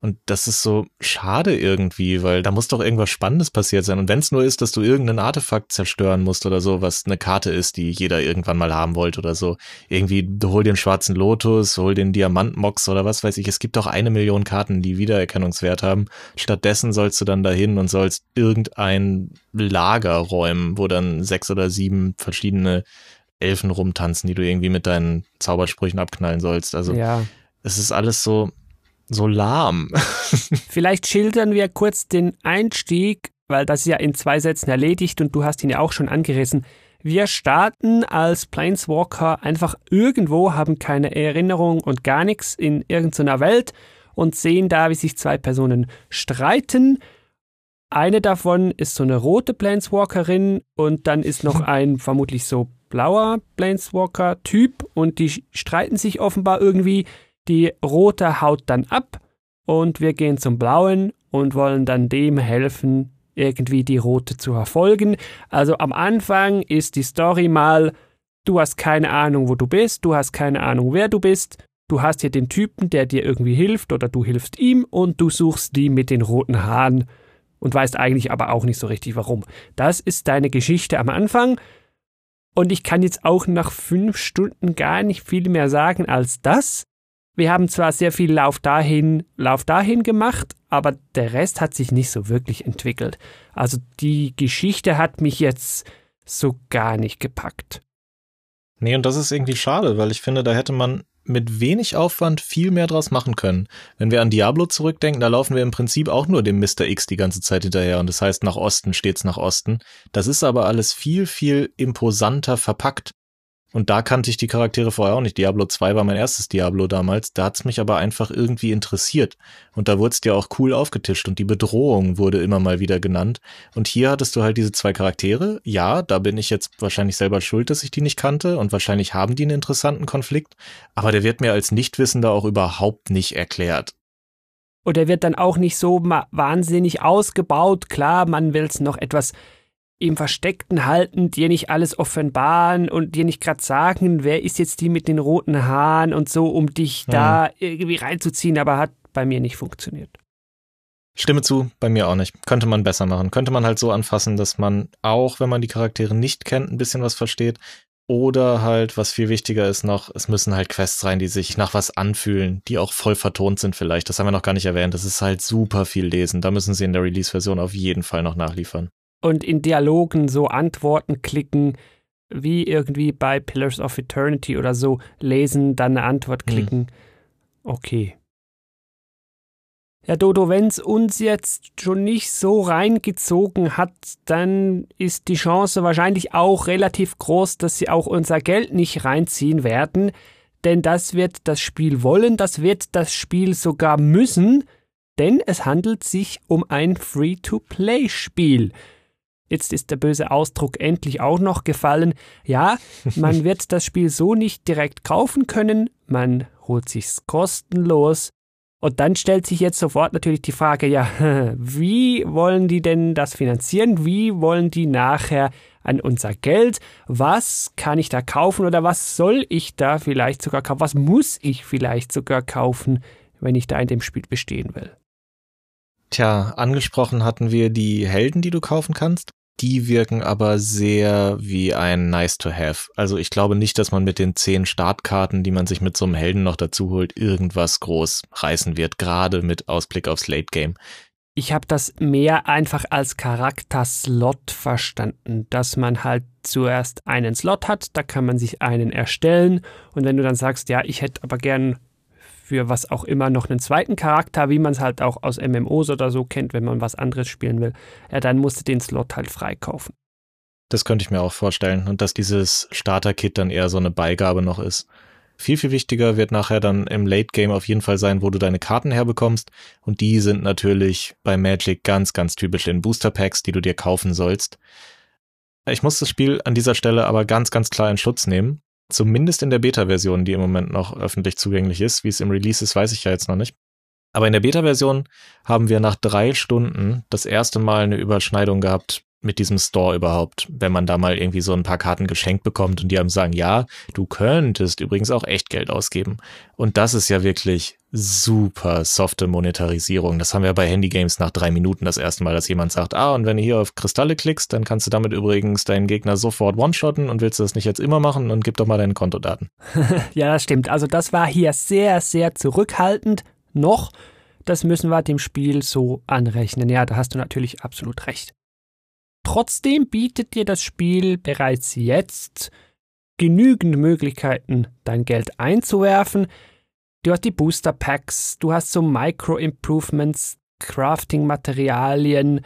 Und das ist so schade irgendwie, weil da muss doch irgendwas Spannendes passiert sein. Und wenn es nur ist, dass du irgendein Artefakt zerstören musst oder so, was eine Karte ist, die jeder irgendwann mal haben wollte oder so. Irgendwie, du hol den schwarzen Lotus, hol den Diamantmox oder was weiß ich. Es gibt doch eine Million Karten, die Wiedererkennungswert haben. Stattdessen sollst du dann dahin und sollst irgendein Lager räumen, wo dann sechs oder sieben verschiedene Elfen rumtanzen, die du irgendwie mit deinen Zaubersprüchen abknallen sollst. Also Ja. es ist alles so, so lahm. (laughs) Vielleicht schildern wir kurz den Einstieg, weil das ist ja in zwei Sätzen erledigt und du hast ihn ja auch schon angerissen. Wir starten als Planeswalker einfach irgendwo, haben keine Erinnerung und gar nichts in irgendeiner Welt und sehen da, wie sich zwei Personen streiten. Eine davon ist so eine rote Planeswalkerin und dann ist noch (laughs) ein vermutlich so blauer Planeswalker-Typ und die streiten sich offenbar irgendwie. Die rote haut dann ab und wir gehen zum blauen und wollen dann dem helfen, irgendwie die rote zu verfolgen. Also am Anfang ist die Story mal, du hast keine Ahnung, wo du bist, du hast keine Ahnung, wer du bist, du hast hier den Typen, der dir irgendwie hilft oder du hilfst ihm und du suchst die mit den roten Haaren und weißt eigentlich aber auch nicht so richtig warum. Das ist deine Geschichte am Anfang. Und ich kann jetzt auch nach fünf Stunden gar nicht viel mehr sagen als das. Wir haben zwar sehr viel Lauf dahin, Lauf dahin gemacht, aber der Rest hat sich nicht so wirklich entwickelt. Also die Geschichte hat mich jetzt so gar nicht gepackt. Nee, und das ist irgendwie schade, weil ich finde, da hätte man mit wenig Aufwand viel mehr draus machen können. Wenn wir an Diablo zurückdenken, da laufen wir im Prinzip auch nur dem Mr. X die ganze Zeit hinterher und das heißt nach Osten stets nach Osten. Das ist aber alles viel, viel imposanter verpackt. Und da kannte ich die Charaktere vorher auch nicht. Diablo 2 war mein erstes Diablo damals. Da hat's mich aber einfach irgendwie interessiert. Und da wurde es dir auch cool aufgetischt und die Bedrohung wurde immer mal wieder genannt. Und hier hattest du halt diese zwei Charaktere. Ja, da bin ich jetzt wahrscheinlich selber schuld, dass ich die nicht kannte. Und wahrscheinlich haben die einen interessanten Konflikt. Aber der wird mir als Nichtwissender auch überhaupt nicht erklärt. Und er wird dann auch nicht so wahnsinnig ausgebaut. Klar, man will es noch etwas im Versteckten halten, dir nicht alles offenbaren und dir nicht gerade sagen, wer ist jetzt die mit den roten Haaren und so, um dich da irgendwie reinzuziehen, aber hat bei mir nicht funktioniert. Stimme zu, bei mir auch nicht. Könnte man besser machen. Könnte man halt so anfassen, dass man auch, wenn man die Charaktere nicht kennt, ein bisschen was versteht. Oder halt, was viel wichtiger ist noch, es müssen halt Quests rein, die sich nach was anfühlen, die auch voll vertont sind vielleicht. Das haben wir noch gar nicht erwähnt. Das ist halt super viel lesen. Da müssen sie in der Release-Version auf jeden Fall noch nachliefern. Und in Dialogen so Antworten klicken, wie irgendwie bei Pillars of Eternity oder so, lesen, dann eine Antwort Hm. klicken. Okay. Ja, Dodo, wenn es uns jetzt schon nicht so reingezogen hat, dann ist die Chance wahrscheinlich auch relativ groß, dass sie auch unser Geld nicht reinziehen werden. Denn das wird das Spiel wollen, das wird das Spiel sogar müssen, denn es handelt sich um ein Free-to-Play-Spiel. Jetzt ist der böse Ausdruck endlich auch noch gefallen. Ja, (laughs) man wird das Spiel so nicht direkt kaufen können, man holt sich's kostenlos. Und dann stellt sich jetzt sofort natürlich die Frage, ja, (laughs) wie wollen die denn das finanzieren? Wie wollen die nachher an unser Geld? Was kann ich da kaufen oder was soll ich da vielleicht sogar kaufen? Was muss ich vielleicht sogar kaufen, wenn ich da in dem Spiel bestehen will? Tja, angesprochen hatten wir die Helden, die du kaufen kannst. Die wirken aber sehr wie ein Nice to Have. Also ich glaube nicht, dass man mit den zehn Startkarten, die man sich mit so einem Helden noch dazu holt, irgendwas groß reißen wird, gerade mit Ausblick aufs Late Game. Ich habe das mehr einfach als Charakterslot verstanden, dass man halt zuerst einen Slot hat, da kann man sich einen erstellen und wenn du dann sagst, ja, ich hätte aber gern für was auch immer noch einen zweiten Charakter, wie man es halt auch aus MMOs oder so kennt, wenn man was anderes spielen will, ja, dann musst du den Slot halt freikaufen. Das könnte ich mir auch vorstellen. Und dass dieses Starter-Kit dann eher so eine Beigabe noch ist. Viel, viel wichtiger wird nachher dann im Late Game auf jeden Fall sein, wo du deine Karten herbekommst. Und die sind natürlich bei Magic ganz, ganz typisch in Booster Packs, die du dir kaufen sollst. Ich muss das Spiel an dieser Stelle aber ganz, ganz klar in Schutz nehmen. Zumindest in der Beta-Version, die im Moment noch öffentlich zugänglich ist. Wie es im Release ist, weiß ich ja jetzt noch nicht. Aber in der Beta-Version haben wir nach drei Stunden das erste Mal eine Überschneidung gehabt mit diesem Store überhaupt, wenn man da mal irgendwie so ein paar Karten geschenkt bekommt und die einem sagen, ja, du könntest übrigens auch echt Geld ausgeben. Und das ist ja wirklich super softe Monetarisierung. Das haben wir bei Handygames nach drei Minuten das erste Mal, dass jemand sagt, ah, und wenn du hier auf Kristalle klickst, dann kannst du damit übrigens deinen Gegner sofort one-shotten und willst du das nicht jetzt immer machen, dann gib doch mal deine Kontodaten. (laughs) ja, das stimmt. Also das war hier sehr, sehr zurückhaltend noch. Das müssen wir dem Spiel so anrechnen. Ja, da hast du natürlich absolut recht. Trotzdem bietet dir das Spiel bereits jetzt genügend Möglichkeiten, dein Geld einzuwerfen. Du hast die Booster Packs, du hast so Micro-Improvements, Crafting-Materialien,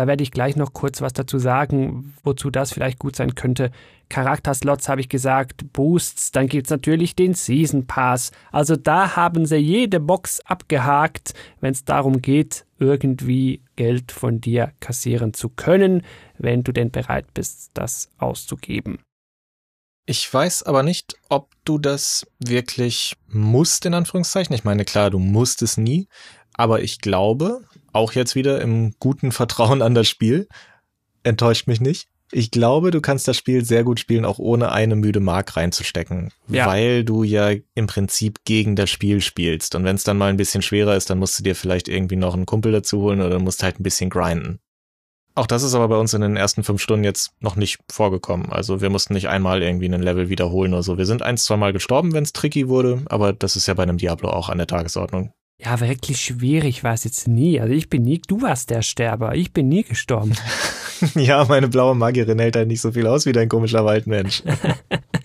da werde ich gleich noch kurz was dazu sagen, wozu das vielleicht gut sein könnte. Charakterslots habe ich gesagt, Boosts, dann gibt es natürlich den Season Pass. Also da haben sie jede Box abgehakt, wenn es darum geht, irgendwie Geld von dir kassieren zu können, wenn du denn bereit bist, das auszugeben. Ich weiß aber nicht, ob du das wirklich musst, in Anführungszeichen. Ich meine, klar, du musst es nie, aber ich glaube, auch jetzt wieder im guten Vertrauen an das Spiel, enttäuscht mich nicht. Ich glaube, du kannst das Spiel sehr gut spielen, auch ohne eine müde Mark reinzustecken, ja. weil du ja im Prinzip gegen das Spiel spielst. Und wenn es dann mal ein bisschen schwerer ist, dann musst du dir vielleicht irgendwie noch einen Kumpel dazu holen oder musst halt ein bisschen grinden. Auch das ist aber bei uns in den ersten fünf Stunden jetzt noch nicht vorgekommen. Also wir mussten nicht einmal irgendwie einen Level wiederholen oder so. Wir sind ein, zwei Mal gestorben, wenn es tricky wurde, aber das ist ja bei einem Diablo auch an der Tagesordnung. Ja, wirklich schwierig war es jetzt nie. Also ich bin nie, du warst der Sterber, ich bin nie gestorben. (laughs) ja, meine blaue Magierin hält halt nicht so viel aus wie dein komischer Waldmensch.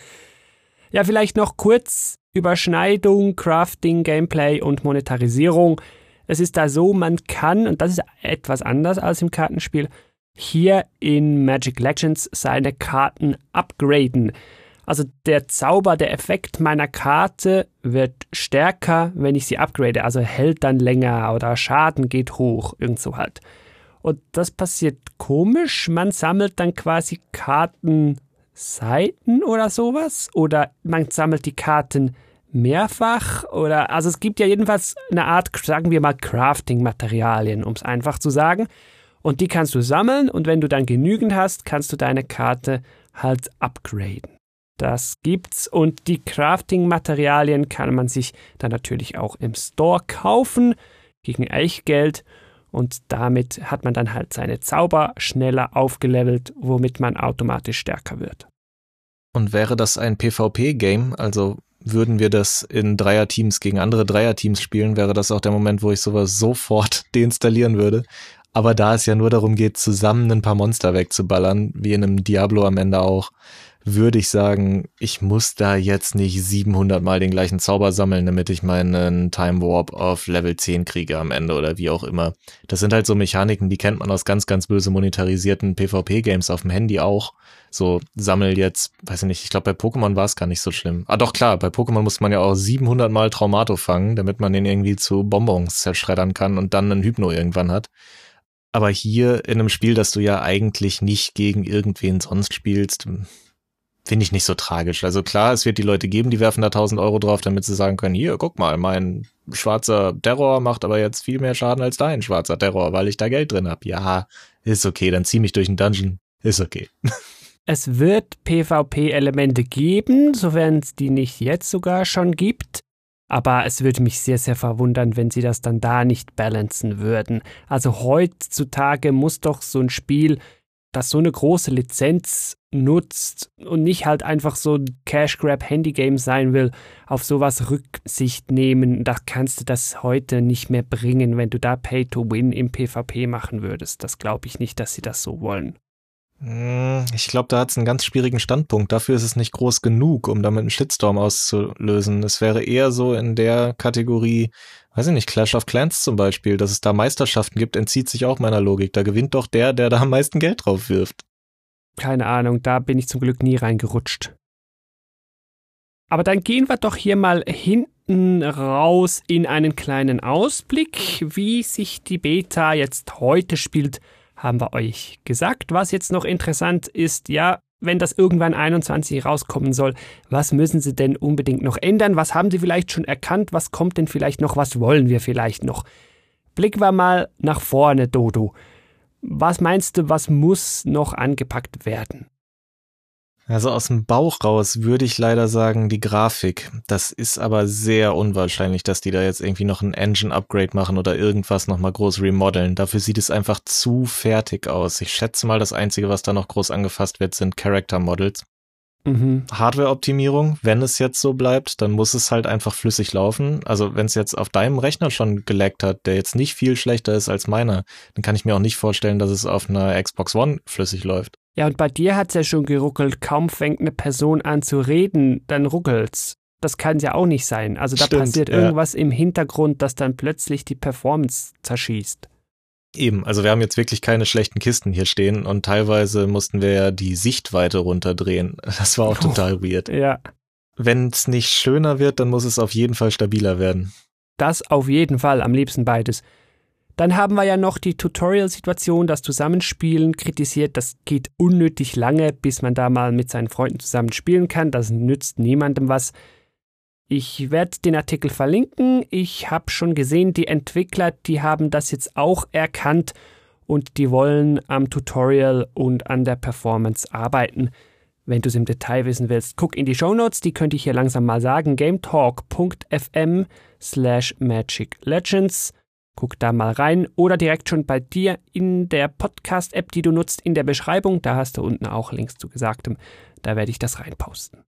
(laughs) ja, vielleicht noch kurz Überschneidung, Crafting, Gameplay und Monetarisierung. Es ist da so, man kann, und das ist etwas anders als im Kartenspiel, hier in Magic Legends seine Karten upgraden. Also der Zauber, der Effekt meiner Karte wird stärker, wenn ich sie upgrade. Also hält dann länger oder Schaden geht hoch, irgend so halt. Und das passiert komisch. Man sammelt dann quasi Kartenseiten oder sowas. Oder man sammelt die Karten mehrfach. Oder also es gibt ja jedenfalls eine Art, sagen wir mal, Crafting-Materialien, um es einfach zu sagen. Und die kannst du sammeln und wenn du dann genügend hast, kannst du deine Karte halt upgraden. Das gibt's und die Crafting-Materialien kann man sich dann natürlich auch im Store kaufen gegen Eichgeld und damit hat man dann halt seine Zauber schneller aufgelevelt, womit man automatisch stärker wird. Und wäre das ein PvP-Game, also würden wir das in Dreierteams gegen andere Dreierteams spielen, wäre das auch der Moment, wo ich sowas sofort (laughs) deinstallieren würde. Aber da es ja nur darum geht, zusammen ein paar Monster wegzuballern, wie in einem Diablo am Ende auch, würde ich sagen, ich muss da jetzt nicht 700 Mal den gleichen Zauber sammeln, damit ich meinen Time Warp auf Level 10 kriege am Ende oder wie auch immer. Das sind halt so Mechaniken, die kennt man aus ganz, ganz böse monetarisierten PvP-Games auf dem Handy auch. So, sammel jetzt, weiß ich nicht, ich glaube bei Pokémon war es gar nicht so schlimm. Ah doch, klar, bei Pokémon muss man ja auch 700 Mal Traumato fangen, damit man den irgendwie zu Bonbons zerschreddern kann und dann einen Hypno irgendwann hat. Aber hier in einem Spiel, das du ja eigentlich nicht gegen irgendwen sonst spielst, finde ich nicht so tragisch. Also klar, es wird die Leute geben, die werfen da 1000 Euro drauf, damit sie sagen können, hier, guck mal, mein schwarzer Terror macht aber jetzt viel mehr Schaden als dein schwarzer Terror, weil ich da Geld drin habe. Ja, ist okay, dann zieh mich durch den Dungeon. Ist okay. (laughs) Es wird PvP-Elemente geben, sofern es die nicht jetzt sogar schon gibt. Aber es würde mich sehr, sehr verwundern, wenn sie das dann da nicht balancen würden. Also heutzutage muss doch so ein Spiel das so eine große Lizenz nutzt und nicht halt einfach so ein Cash Grab Handy Game sein will, auf sowas Rücksicht nehmen, da kannst du das heute nicht mehr bringen, wenn du da Pay to Win im PvP machen würdest. Das glaube ich nicht, dass sie das so wollen. Hm, ich glaube, da hat es einen ganz schwierigen Standpunkt. Dafür ist es nicht groß genug, um damit einen Shitstorm auszulösen. Es wäre eher so in der Kategorie, weiß ich nicht, Clash of Clans zum Beispiel, dass es da Meisterschaften gibt, entzieht sich auch meiner Logik. Da gewinnt doch der, der da am meisten Geld drauf wirft. Keine Ahnung, da bin ich zum Glück nie reingerutscht. Aber dann gehen wir doch hier mal hinten raus in einen kleinen Ausblick, wie sich die Beta jetzt heute spielt haben wir euch gesagt. Was jetzt noch interessant ist, ja, wenn das irgendwann 21 rauskommen soll, was müssen Sie denn unbedingt noch ändern? Was haben Sie vielleicht schon erkannt? Was kommt denn vielleicht noch? Was wollen wir vielleicht noch? Blicken wir mal nach vorne, Dodo. Was meinst du, was muss noch angepackt werden? Also aus dem Bauch raus würde ich leider sagen, die Grafik. Das ist aber sehr unwahrscheinlich, dass die da jetzt irgendwie noch ein Engine-Upgrade machen oder irgendwas nochmal groß remodeln. Dafür sieht es einfach zu fertig aus. Ich schätze mal, das Einzige, was da noch groß angefasst wird, sind Character Models. Mhm. Hardware-Optimierung, wenn es jetzt so bleibt, dann muss es halt einfach flüssig laufen. Also wenn es jetzt auf deinem Rechner schon geleckt hat, der jetzt nicht viel schlechter ist als meiner, dann kann ich mir auch nicht vorstellen, dass es auf einer Xbox One flüssig läuft. Ja, und bei dir hat's ja schon geruckelt. Kaum fängt eine Person an zu reden, dann ruckelt's. Das kann ja auch nicht sein. Also da Stimmt, passiert ja. irgendwas im Hintergrund, das dann plötzlich die Performance zerschießt. Eben, also wir haben jetzt wirklich keine schlechten Kisten hier stehen und teilweise mussten wir ja die Sichtweite runterdrehen. (laughs) Das war auch oh, total weird. Ja. Wenn es nicht schöner wird, dann muss es auf jeden Fall stabiler werden. Das auf jeden Fall, am liebsten beides. Dann haben wir ja noch die Tutorial-Situation, das Zusammenspielen kritisiert. Das geht unnötig lange, bis man da mal mit seinen Freunden zusammen spielen kann. Das nützt niemandem was. Ich werde den Artikel verlinken. Ich habe schon gesehen, die Entwickler, die haben das jetzt auch erkannt und die wollen am Tutorial und an der Performance arbeiten. Wenn du es im Detail wissen willst, guck in die Show Notes, die könnte ich hier langsam mal sagen. gametalk.fm slash Magic Legends. Guck da mal rein oder direkt schon bei dir in der Podcast-App, die du nutzt, in der Beschreibung. Da hast du unten auch Links zu Gesagtem. Da werde ich das reinposten.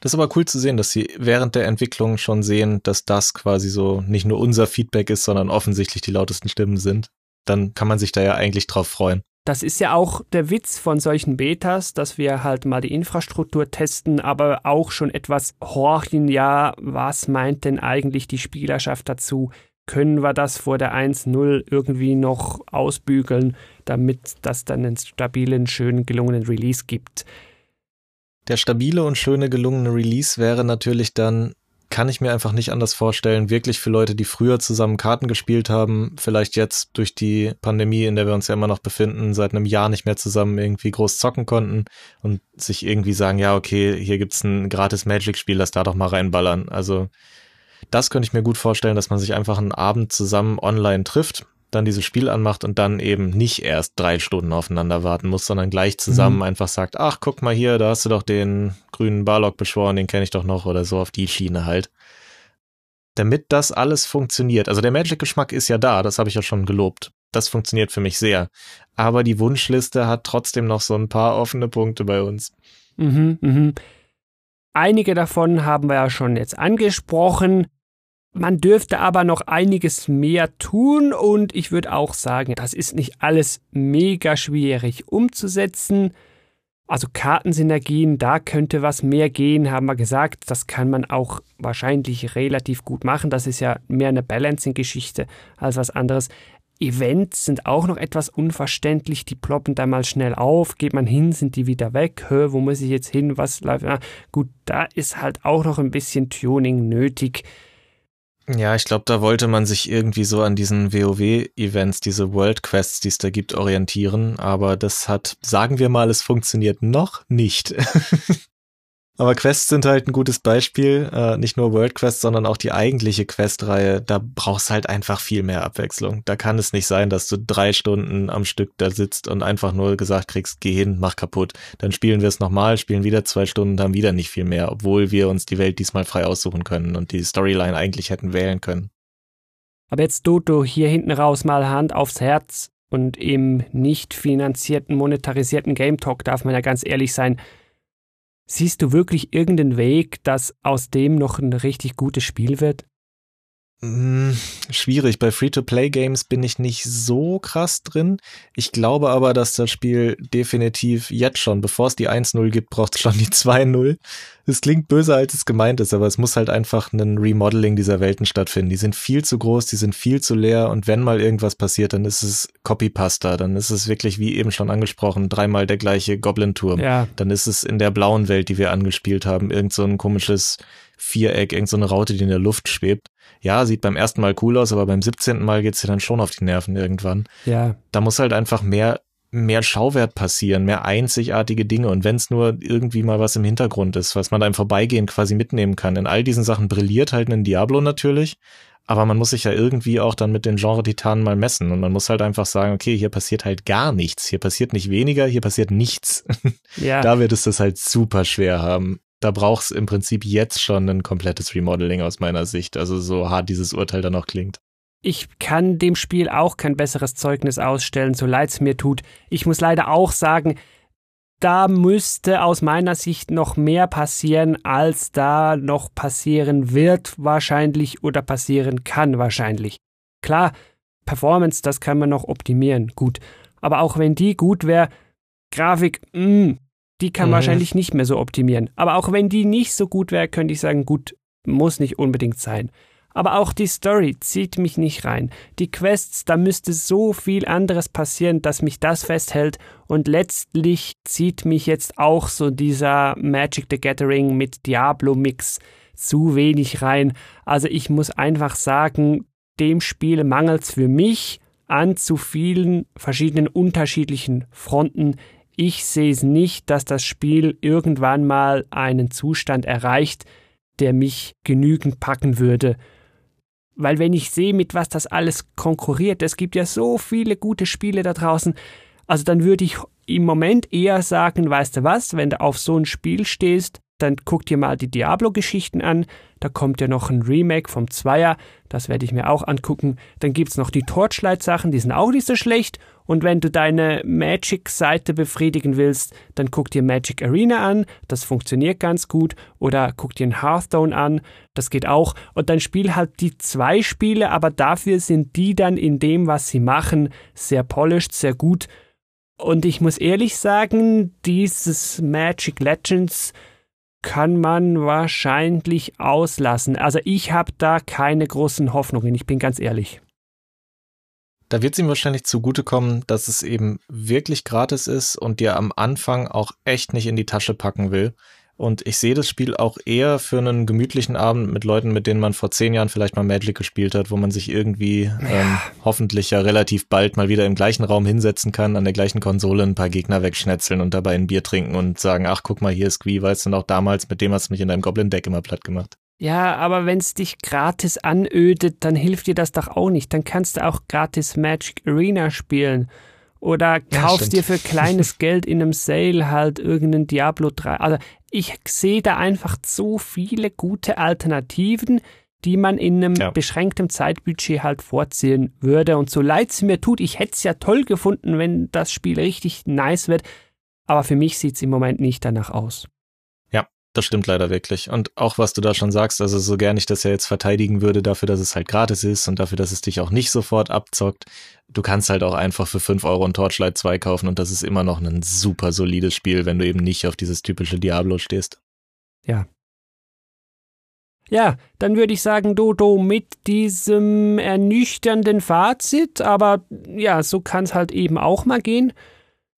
Das ist aber cool zu sehen, dass sie während der Entwicklung schon sehen, dass das quasi so nicht nur unser Feedback ist, sondern offensichtlich die lautesten Stimmen sind. Dann kann man sich da ja eigentlich drauf freuen. Das ist ja auch der Witz von solchen Betas, dass wir halt mal die Infrastruktur testen, aber auch schon etwas horchen, ja, was meint denn eigentlich die Spielerschaft dazu? Können wir das vor der 1.0 irgendwie noch ausbügeln, damit das dann einen stabilen, schönen, gelungenen Release gibt? Der stabile und schöne gelungene Release wäre natürlich dann, kann ich mir einfach nicht anders vorstellen, wirklich für Leute, die früher zusammen Karten gespielt haben, vielleicht jetzt durch die Pandemie, in der wir uns ja immer noch befinden, seit einem Jahr nicht mehr zusammen irgendwie groß zocken konnten und sich irgendwie sagen, ja, okay, hier gibt's ein gratis Magic-Spiel, lass da doch mal reinballern. Also das könnte ich mir gut vorstellen, dass man sich einfach einen Abend zusammen online trifft dann dieses Spiel anmacht und dann eben nicht erst drei Stunden aufeinander warten muss, sondern gleich zusammen mhm. einfach sagt, ach, guck mal hier, da hast du doch den grünen Barlock beschworen, den kenne ich doch noch oder so auf die Schiene halt. Damit das alles funktioniert, also der Magic-Geschmack ist ja da, das habe ich ja schon gelobt. Das funktioniert für mich sehr. Aber die Wunschliste hat trotzdem noch so ein paar offene Punkte bei uns. Mhm, mhm. Einige davon haben wir ja schon jetzt angesprochen. Man dürfte aber noch einiges mehr tun und ich würde auch sagen, das ist nicht alles mega schwierig umzusetzen. Also Kartensynergien, da könnte was mehr gehen, haben wir gesagt. Das kann man auch wahrscheinlich relativ gut machen. Das ist ja mehr eine Balancing-Geschichte als was anderes. Events sind auch noch etwas unverständlich. Die ploppen da mal schnell auf. Geht man hin, sind die wieder weg. Hö, wo muss ich jetzt hin? Was läuft? Na, gut, da ist halt auch noch ein bisschen Tuning nötig. Ja, ich glaube, da wollte man sich irgendwie so an diesen WoW-Events, diese World Quests, die es da gibt, orientieren. Aber das hat, sagen wir mal, es funktioniert noch nicht. (laughs) Aber Quests sind halt ein gutes Beispiel. Äh, nicht nur World Quests, sondern auch die eigentliche Questreihe. Da brauchst halt einfach viel mehr Abwechslung. Da kann es nicht sein, dass du drei Stunden am Stück da sitzt und einfach nur gesagt kriegst, geh hin, mach kaputt. Dann spielen wir es nochmal, spielen wieder zwei Stunden und haben wieder nicht viel mehr, obwohl wir uns die Welt diesmal frei aussuchen können und die Storyline eigentlich hätten wählen können. Aber jetzt Dodo hier hinten raus mal Hand aufs Herz und im nicht finanzierten, monetarisierten Game Talk darf man ja ganz ehrlich sein, Siehst du wirklich irgendeinen Weg, dass aus dem noch ein richtig gutes Spiel wird? Hm, schwierig. Bei Free-to-Play-Games bin ich nicht so krass drin. Ich glaube aber, dass das Spiel definitiv jetzt schon, bevor es die 1-0 gibt, braucht es (laughs) schon die 2-0. Es klingt böser, als es gemeint ist, aber es muss halt einfach ein Remodeling dieser Welten stattfinden. Die sind viel zu groß, die sind viel zu leer und wenn mal irgendwas passiert, dann ist es Copypasta. Dann ist es wirklich, wie eben schon angesprochen, dreimal der gleiche Goblin-Turm. Ja. Dann ist es in der blauen Welt, die wir angespielt haben, irgend so ein komisches Viereck, irgend so eine Raute, die in der Luft schwebt ja, sieht beim ersten Mal cool aus, aber beim 17. Mal geht's dir dann schon auf die Nerven irgendwann. Ja. Da muss halt einfach mehr mehr Schauwert passieren, mehr einzigartige Dinge und wenn es nur irgendwie mal was im Hintergrund ist, was man da im Vorbeigehen quasi mitnehmen kann. In all diesen Sachen brilliert halt ein Diablo natürlich, aber man muss sich ja irgendwie auch dann mit den Genre-Titanen mal messen und man muss halt einfach sagen, okay, hier passiert halt gar nichts. Hier passiert nicht weniger, hier passiert nichts. (laughs) Ja. da wird es das halt super schwer haben. Da braucht es im Prinzip jetzt schon ein komplettes Remodeling aus meiner Sicht. Also so hart dieses Urteil dann auch klingt. Ich kann dem Spiel auch kein besseres Zeugnis ausstellen, so leid es mir tut. Ich muss leider auch sagen, da müsste aus meiner Sicht noch mehr passieren, als da noch passieren wird wahrscheinlich oder passieren kann wahrscheinlich. Klar, Performance, das kann man noch optimieren, gut. Aber auch wenn die gut wäre, Grafik, mh, mm, die kann mhm. wahrscheinlich nicht mehr so optimieren. Aber auch wenn die nicht so gut wäre, könnte ich sagen, gut, muss nicht unbedingt sein. Aber auch die Story zieht mich nicht rein. Die Quests, da müsste so viel anderes passieren, dass mich das festhält. Und letztlich zieht mich jetzt auch so dieser Magic the Gathering mit Diablo Mix zu wenig rein. Also ich muss einfach sagen, dem Spiel mangelt's für mich an zu vielen verschiedenen unterschiedlichen Fronten. Ich sehe es nicht, dass das Spiel irgendwann mal einen Zustand erreicht, der mich genügend packen würde. Weil wenn ich sehe, mit was das alles konkurriert, es gibt ja so viele gute Spiele da draußen, also dann würde ich im Moment eher sagen, weißt du was, wenn du auf so ein Spiel stehst, dann guck dir mal die Diablo-Geschichten an. Da kommt ja noch ein Remake vom Zweier. Das werde ich mir auch angucken. Dann gibt's noch die Torchlight-Sachen, die sind auch nicht so schlecht. Und wenn du deine Magic-Seite befriedigen willst, dann guck dir Magic Arena an. Das funktioniert ganz gut. Oder guck dir ein Hearthstone an. Das geht auch. Und dann spiel halt die zwei Spiele, aber dafür sind die dann in dem, was sie machen, sehr polished, sehr gut. Und ich muss ehrlich sagen, dieses Magic Legends kann man wahrscheinlich auslassen. Also ich habe da keine großen Hoffnungen, ich bin ganz ehrlich. Da wird es ihm wahrscheinlich zugutekommen, dass es eben wirklich gratis ist und dir am Anfang auch echt nicht in die Tasche packen will. Und ich sehe das Spiel auch eher für einen gemütlichen Abend mit Leuten, mit denen man vor zehn Jahren vielleicht mal Magic gespielt hat, wo man sich irgendwie ja. ähm, hoffentlich ja relativ bald mal wieder im gleichen Raum hinsetzen kann, an der gleichen Konsole ein paar Gegner wegschnetzeln und dabei ein Bier trinken und sagen, ach guck mal, hier ist Qui, weißt du noch damals, mit dem hast du mich in deinem Goblin-Deck immer platt gemacht. Ja, aber wenn es dich gratis anödet, dann hilft dir das doch auch nicht. Dann kannst du auch gratis Magic Arena spielen. Oder kaufst ja, dir für kleines (laughs) Geld in einem Sale halt irgendeinen Diablo 3. Also ich sehe da einfach so viele gute Alternativen, die man in einem ja. beschränkten Zeitbudget halt vorziehen würde. Und so leid es mir tut, ich hätte es ja toll gefunden, wenn das Spiel richtig nice wird. Aber für mich sieht es im Moment nicht danach aus. Das stimmt leider wirklich. Und auch was du da schon sagst, also so gern ich das ja jetzt verteidigen würde dafür, dass es halt gratis ist und dafür, dass es dich auch nicht sofort abzockt, du kannst halt auch einfach für 5 Euro ein Torchlight 2 kaufen und das ist immer noch ein super solides Spiel, wenn du eben nicht auf dieses typische Diablo stehst. Ja. Ja, dann würde ich sagen, Dodo, mit diesem ernüchternden Fazit, aber ja, so kann es halt eben auch mal gehen.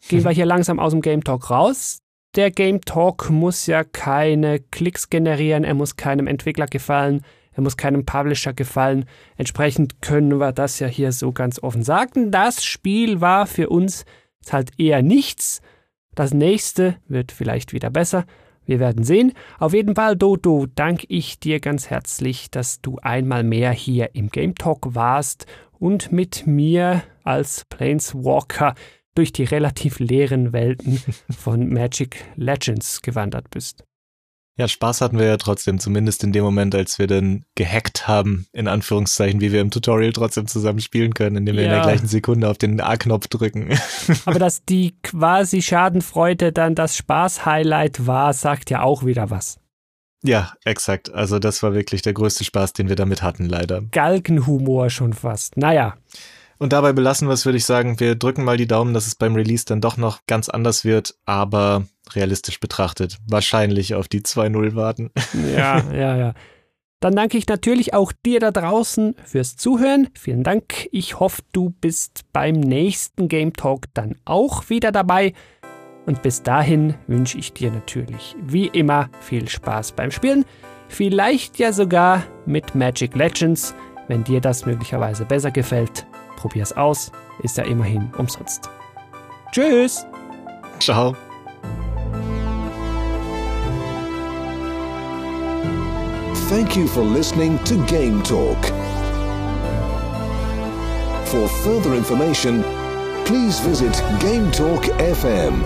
Gehen (laughs) wir hier langsam aus dem Game Talk raus der Game Talk muss ja keine Klicks generieren, er muss keinem Entwickler gefallen, er muss keinem Publisher gefallen. Entsprechend können wir das ja hier so ganz offen sagen. Das Spiel war für uns halt eher nichts. Das nächste wird vielleicht wieder besser. Wir werden sehen. Auf jeden Fall, Dodo, danke ich dir ganz herzlich, dass du einmal mehr hier im Game Talk warst und mit mir als Planeswalker durch die relativ leeren Welten von Magic Legends gewandert bist. Ja, Spaß hatten wir ja trotzdem, zumindest in dem Moment, als wir dann gehackt haben, in Anführungszeichen, wie wir im Tutorial trotzdem zusammen spielen können, indem wir ja. in der gleichen Sekunde auf den A-Knopf drücken. (laughs) Aber dass die quasi Schadenfreude dann das Spaß-Highlight war, sagt ja auch wieder was. Ja, exakt. Also das war wirklich der größte Spaß, den wir damit hatten, leider. Galgenhumor schon fast. Naja. Und dabei belassen wir es, würde ich sagen. Wir drücken mal die Daumen, dass es beim Release dann doch noch ganz anders wird, aber realistisch betrachtet wahrscheinlich auf die 2-0 warten. Ja, ja, ja. Dann danke ich natürlich auch dir da draußen fürs Zuhören. Vielen Dank. Ich hoffe, du bist beim nächsten Game Talk dann auch wieder dabei. Und bis dahin wünsche ich dir natürlich wie immer viel Spaß beim Spielen. Vielleicht ja sogar mit Magic Legends, wenn dir das möglicherweise besser gefällt. Probier's aus, ist ja immerhin umsonst. Tschüss. Ciao. Thank you for listening to Game Talk. For further information, please visit Game Talk FM.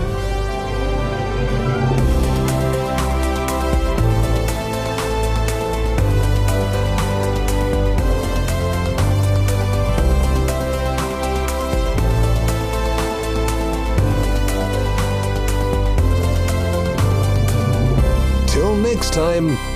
next time,